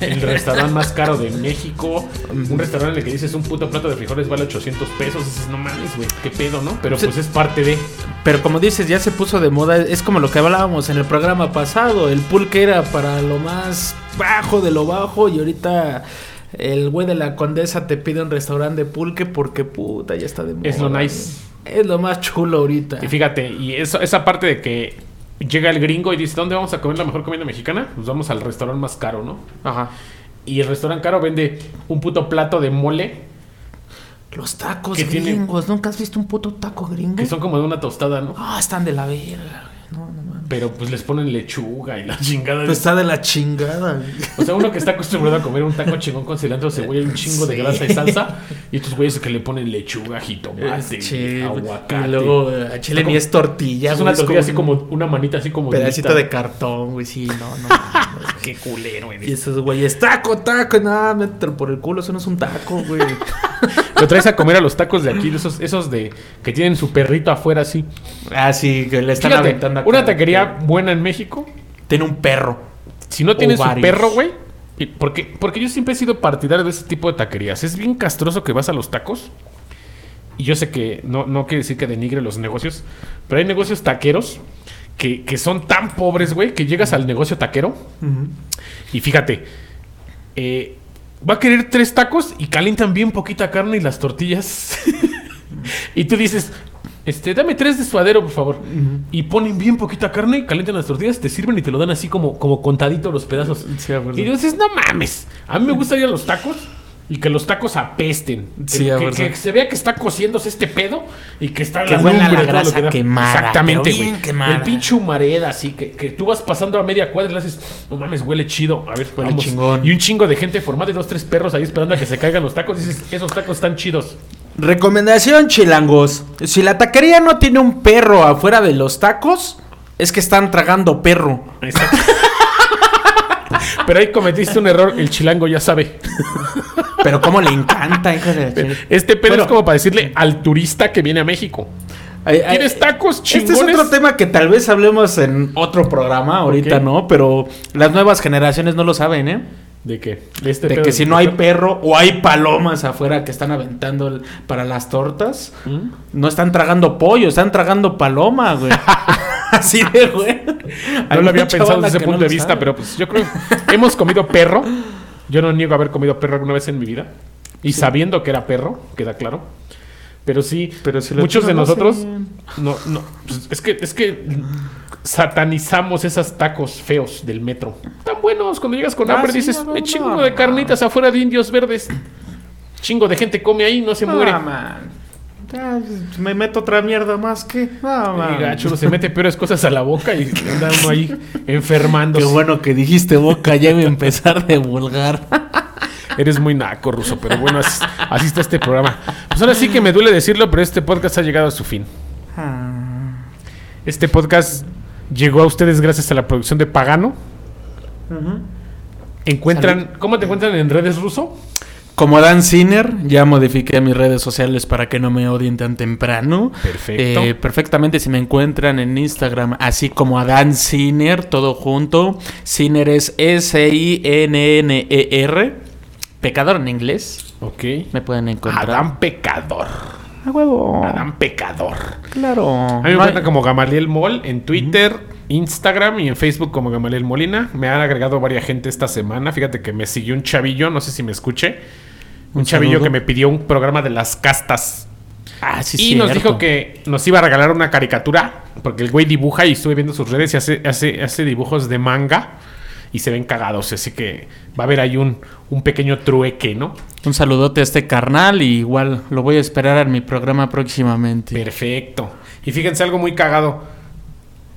El restaurante más caro de México. Un restaurante en el que dices un puto plato de frijoles vale 800 pesos. Dices, no mames, güey, qué pedo, ¿no? Pero Sí. pues es parte de. Pero como dices, ya se puso de moda. Es como lo que hablábamos en el programa pasado. El pulque era para lo más bajo de lo bajo. Y ahorita el güey de la condesa te pide un restaurante de pulque porque puta, ya está de moda. Es lo nice. Es lo más chulo ahorita. Y fíjate, y eso, esa parte de que llega el gringo y dice, ¿dónde vamos a comer la mejor comida mexicana? Pues vamos al restaurante más caro, ¿no? Ajá. Y el restaurante caro vende un puto plato de mole, Los tacos gringos. ¿Nunca has visto un puto taco gringo? que son como de una tostada, ¿no? Ah, están de la verga. güey. No, no. Pero pues les ponen lechuga y la chingada. Pues está de la chingada. güey. O sea, uno que está acostumbrado a comer un taco chingón con cilantro, cebolla y un chingo de grasa y salsa. Y estos güeyes que le ponen lechuga, jitomate, aguacate. Y luego eh, a chile ni es tortilla. es una güey, tortilla así como una manita así como pedacito durita. de cartón, güey. Sí, no, no. Qué culero eres. y esos güeyes, taco, taco. Nada, mételo por el culo. Eso no es un taco, güey. Lo traes a comer a los tacos de aquí, esos, esos de que tienen su perrito afuera así. ah, sí, que le están Fíjate, aventando acá. una taquería buena en México, Tiene un perro. si no tiene O su varios. perro, güey. Porque, porque yo siempre he sido partidario de ese tipo de taquerías. Es bien castroso que vas a los tacos. Y yo sé que no, no quiere decir que denigre los negocios. Pero hay negocios taqueros que, que son tan pobres, güey, que llegas al negocio taquero. Y fíjate, eh, va a querer tres tacos y calientan bien poquita carne y las tortillas. y tú dices, este, dame tres de suadero, por favor. Y ponen bien poquita carne, calientan las tortillas, te sirven y te lo dan así como, como contadito los pedazos. Sí, y dices, no mames. A mí me gusta ir a los tacos. Y que los tacos apesten. Sí, que, se vea que está cociéndose este pedo y que está Que la lumbre, la grasa que da. quemada, Exactamente, güey. bien quemada. El pinche humareda, así que, que tú vas pasando a media cuadra y le haces, no mames, huele chido. A ver, Huele vamos. chingón. Y un chingo de gente formada y dos, tres perros ahí esperando a que se caigan los tacos. Dices, esos tacos están chidos. Recomendación, chilangos. Si la taquería no tiene un perro afuera de los tacos, es que están tragando perro. Exacto. Pero ahí cometiste un error, el chilango ya sabe. Pero cómo le encanta, hijo de la. Este pedo Bueno. es como para decirle al turista que viene a México. Ay, ay, ¿Quieres tacos Este chingones? es otro tema que tal vez hablemos en otro programa, ahorita no, pero las nuevas generaciones no lo saben, ¿eh? ¿De qué? De, este De pedo que si no hay perro o hay palomas afuera que están aventando el- para las tortas, ¿Mm? no están tragando pollo, están tragando paloma, güey. Así de, güey. No lo había pensado desde ese que punto no de vista, sabe. pero pues yo creo que hemos comido perro. Yo no niego haber comido perro alguna vez en mi vida. Y sabiendo que era perro, queda claro. Pero sí, Pero si muchos de nosotros no, no, pues, es que es que satanizamos esos tacos feos del metro. Tan buenos, cuando llegas con Ah, hambre sí, dices, no, me chingo no, de carnitas afuera de indios verdes. Chingo de gente come ahí, no se muere. Ah, man. Ya, me meto otra mierda más que. No, Y gacho, se mete peores cosas a la boca y anda uno ahí enfermándose. Qué bueno que dijiste boca, ya iba a empezar de vulgar. Eres muy naco, ruso, pero bueno, así, así está este programa. Pues ahora sí que me duele decirlo, pero este podcast ha llegado a su fin. Este podcast llegó a ustedes gracias a la producción de Pagano. Encuentran, ¿cómo te encuentran en redes ruso? Como Dan Sinner, ya modifiqué mis redes sociales para que no me odien tan temprano. Perfecto. Eh, perfectamente, si me encuentran en Instagram, así como a Dan Sinner, todo junto. Sinner es S-I-N-N-E-R. E Pecador en inglés. Ok. Me pueden encontrar. Adán Pecador. A huevo. Adán Pecador. Claro. A mí me encuentran como Gamaliel Mol en Twitter, Instagram y en Facebook como Gamaliel Molina. Me han agregado varias gente esta semana. Fíjate que me siguió un chavillo, no sé si me escuche. Un, Un chavillo saludo. que me pidió un programa de las castas. Ah, sí, y nos dijo que nos iba a regalar una caricatura, porque el güey dibuja y estuve viendo sus redes y hace, hace, hace dibujos de manga y se ven cagados, así que va a haber ahí un, un pequeño trueque, ¿no? Un saludote a este carnal y igual lo voy a esperar en mi programa próximamente. Perfecto. Y fíjense algo muy cagado.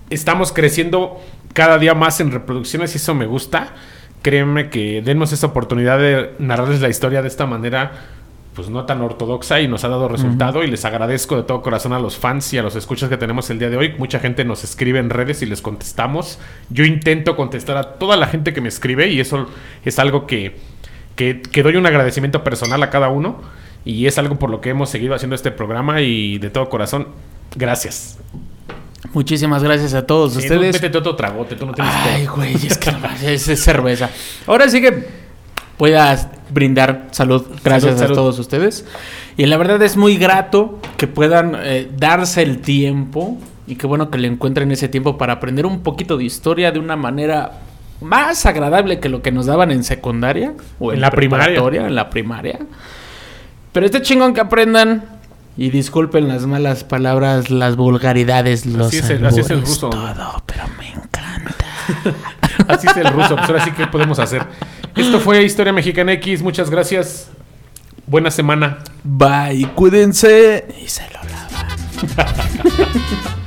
Estamos creciendo cada día más en reproducciones y eso me gusta. Créanme que denos esa oportunidad de narrarles la historia de esta manera, pues no tan ortodoxa y nos ha dado resultado. Y les agradezco de todo corazón a los fans y a los escuchas que tenemos el día de hoy. Mucha gente nos escribe en redes y les contestamos. Yo intento contestar a toda la gente que me escribe y eso es algo que, que, que doy un agradecimiento personal a cada uno. Y es algo por lo que hemos seguido haciendo este programa y de todo corazón, gracias. Muchísimas gracias a todos ustedes. métete otro tragote, tú no tienes Ay, güey, es que no es cerveza. Ahora sí que voy a brindar salud gracias Salud, salud. a todos ustedes. Y la verdad es muy grato que puedan eh, darse el tiempo y qué bueno que le encuentren ese tiempo para aprender un poquito de historia de una manera más agradable que lo que nos daban en secundaria o en, En la primaria. en la primaria. Pero este chingón que aprendan y disculpen las malas palabras, las vulgaridades, los Así es así es el ruso. todo, pero me encanta. Así es el ruso, pues ahora sí que podemos hacer. Esto fue Historia Mexicana X, muchas gracias. Buena semana. Bye, cuídense. Y se lo lavan.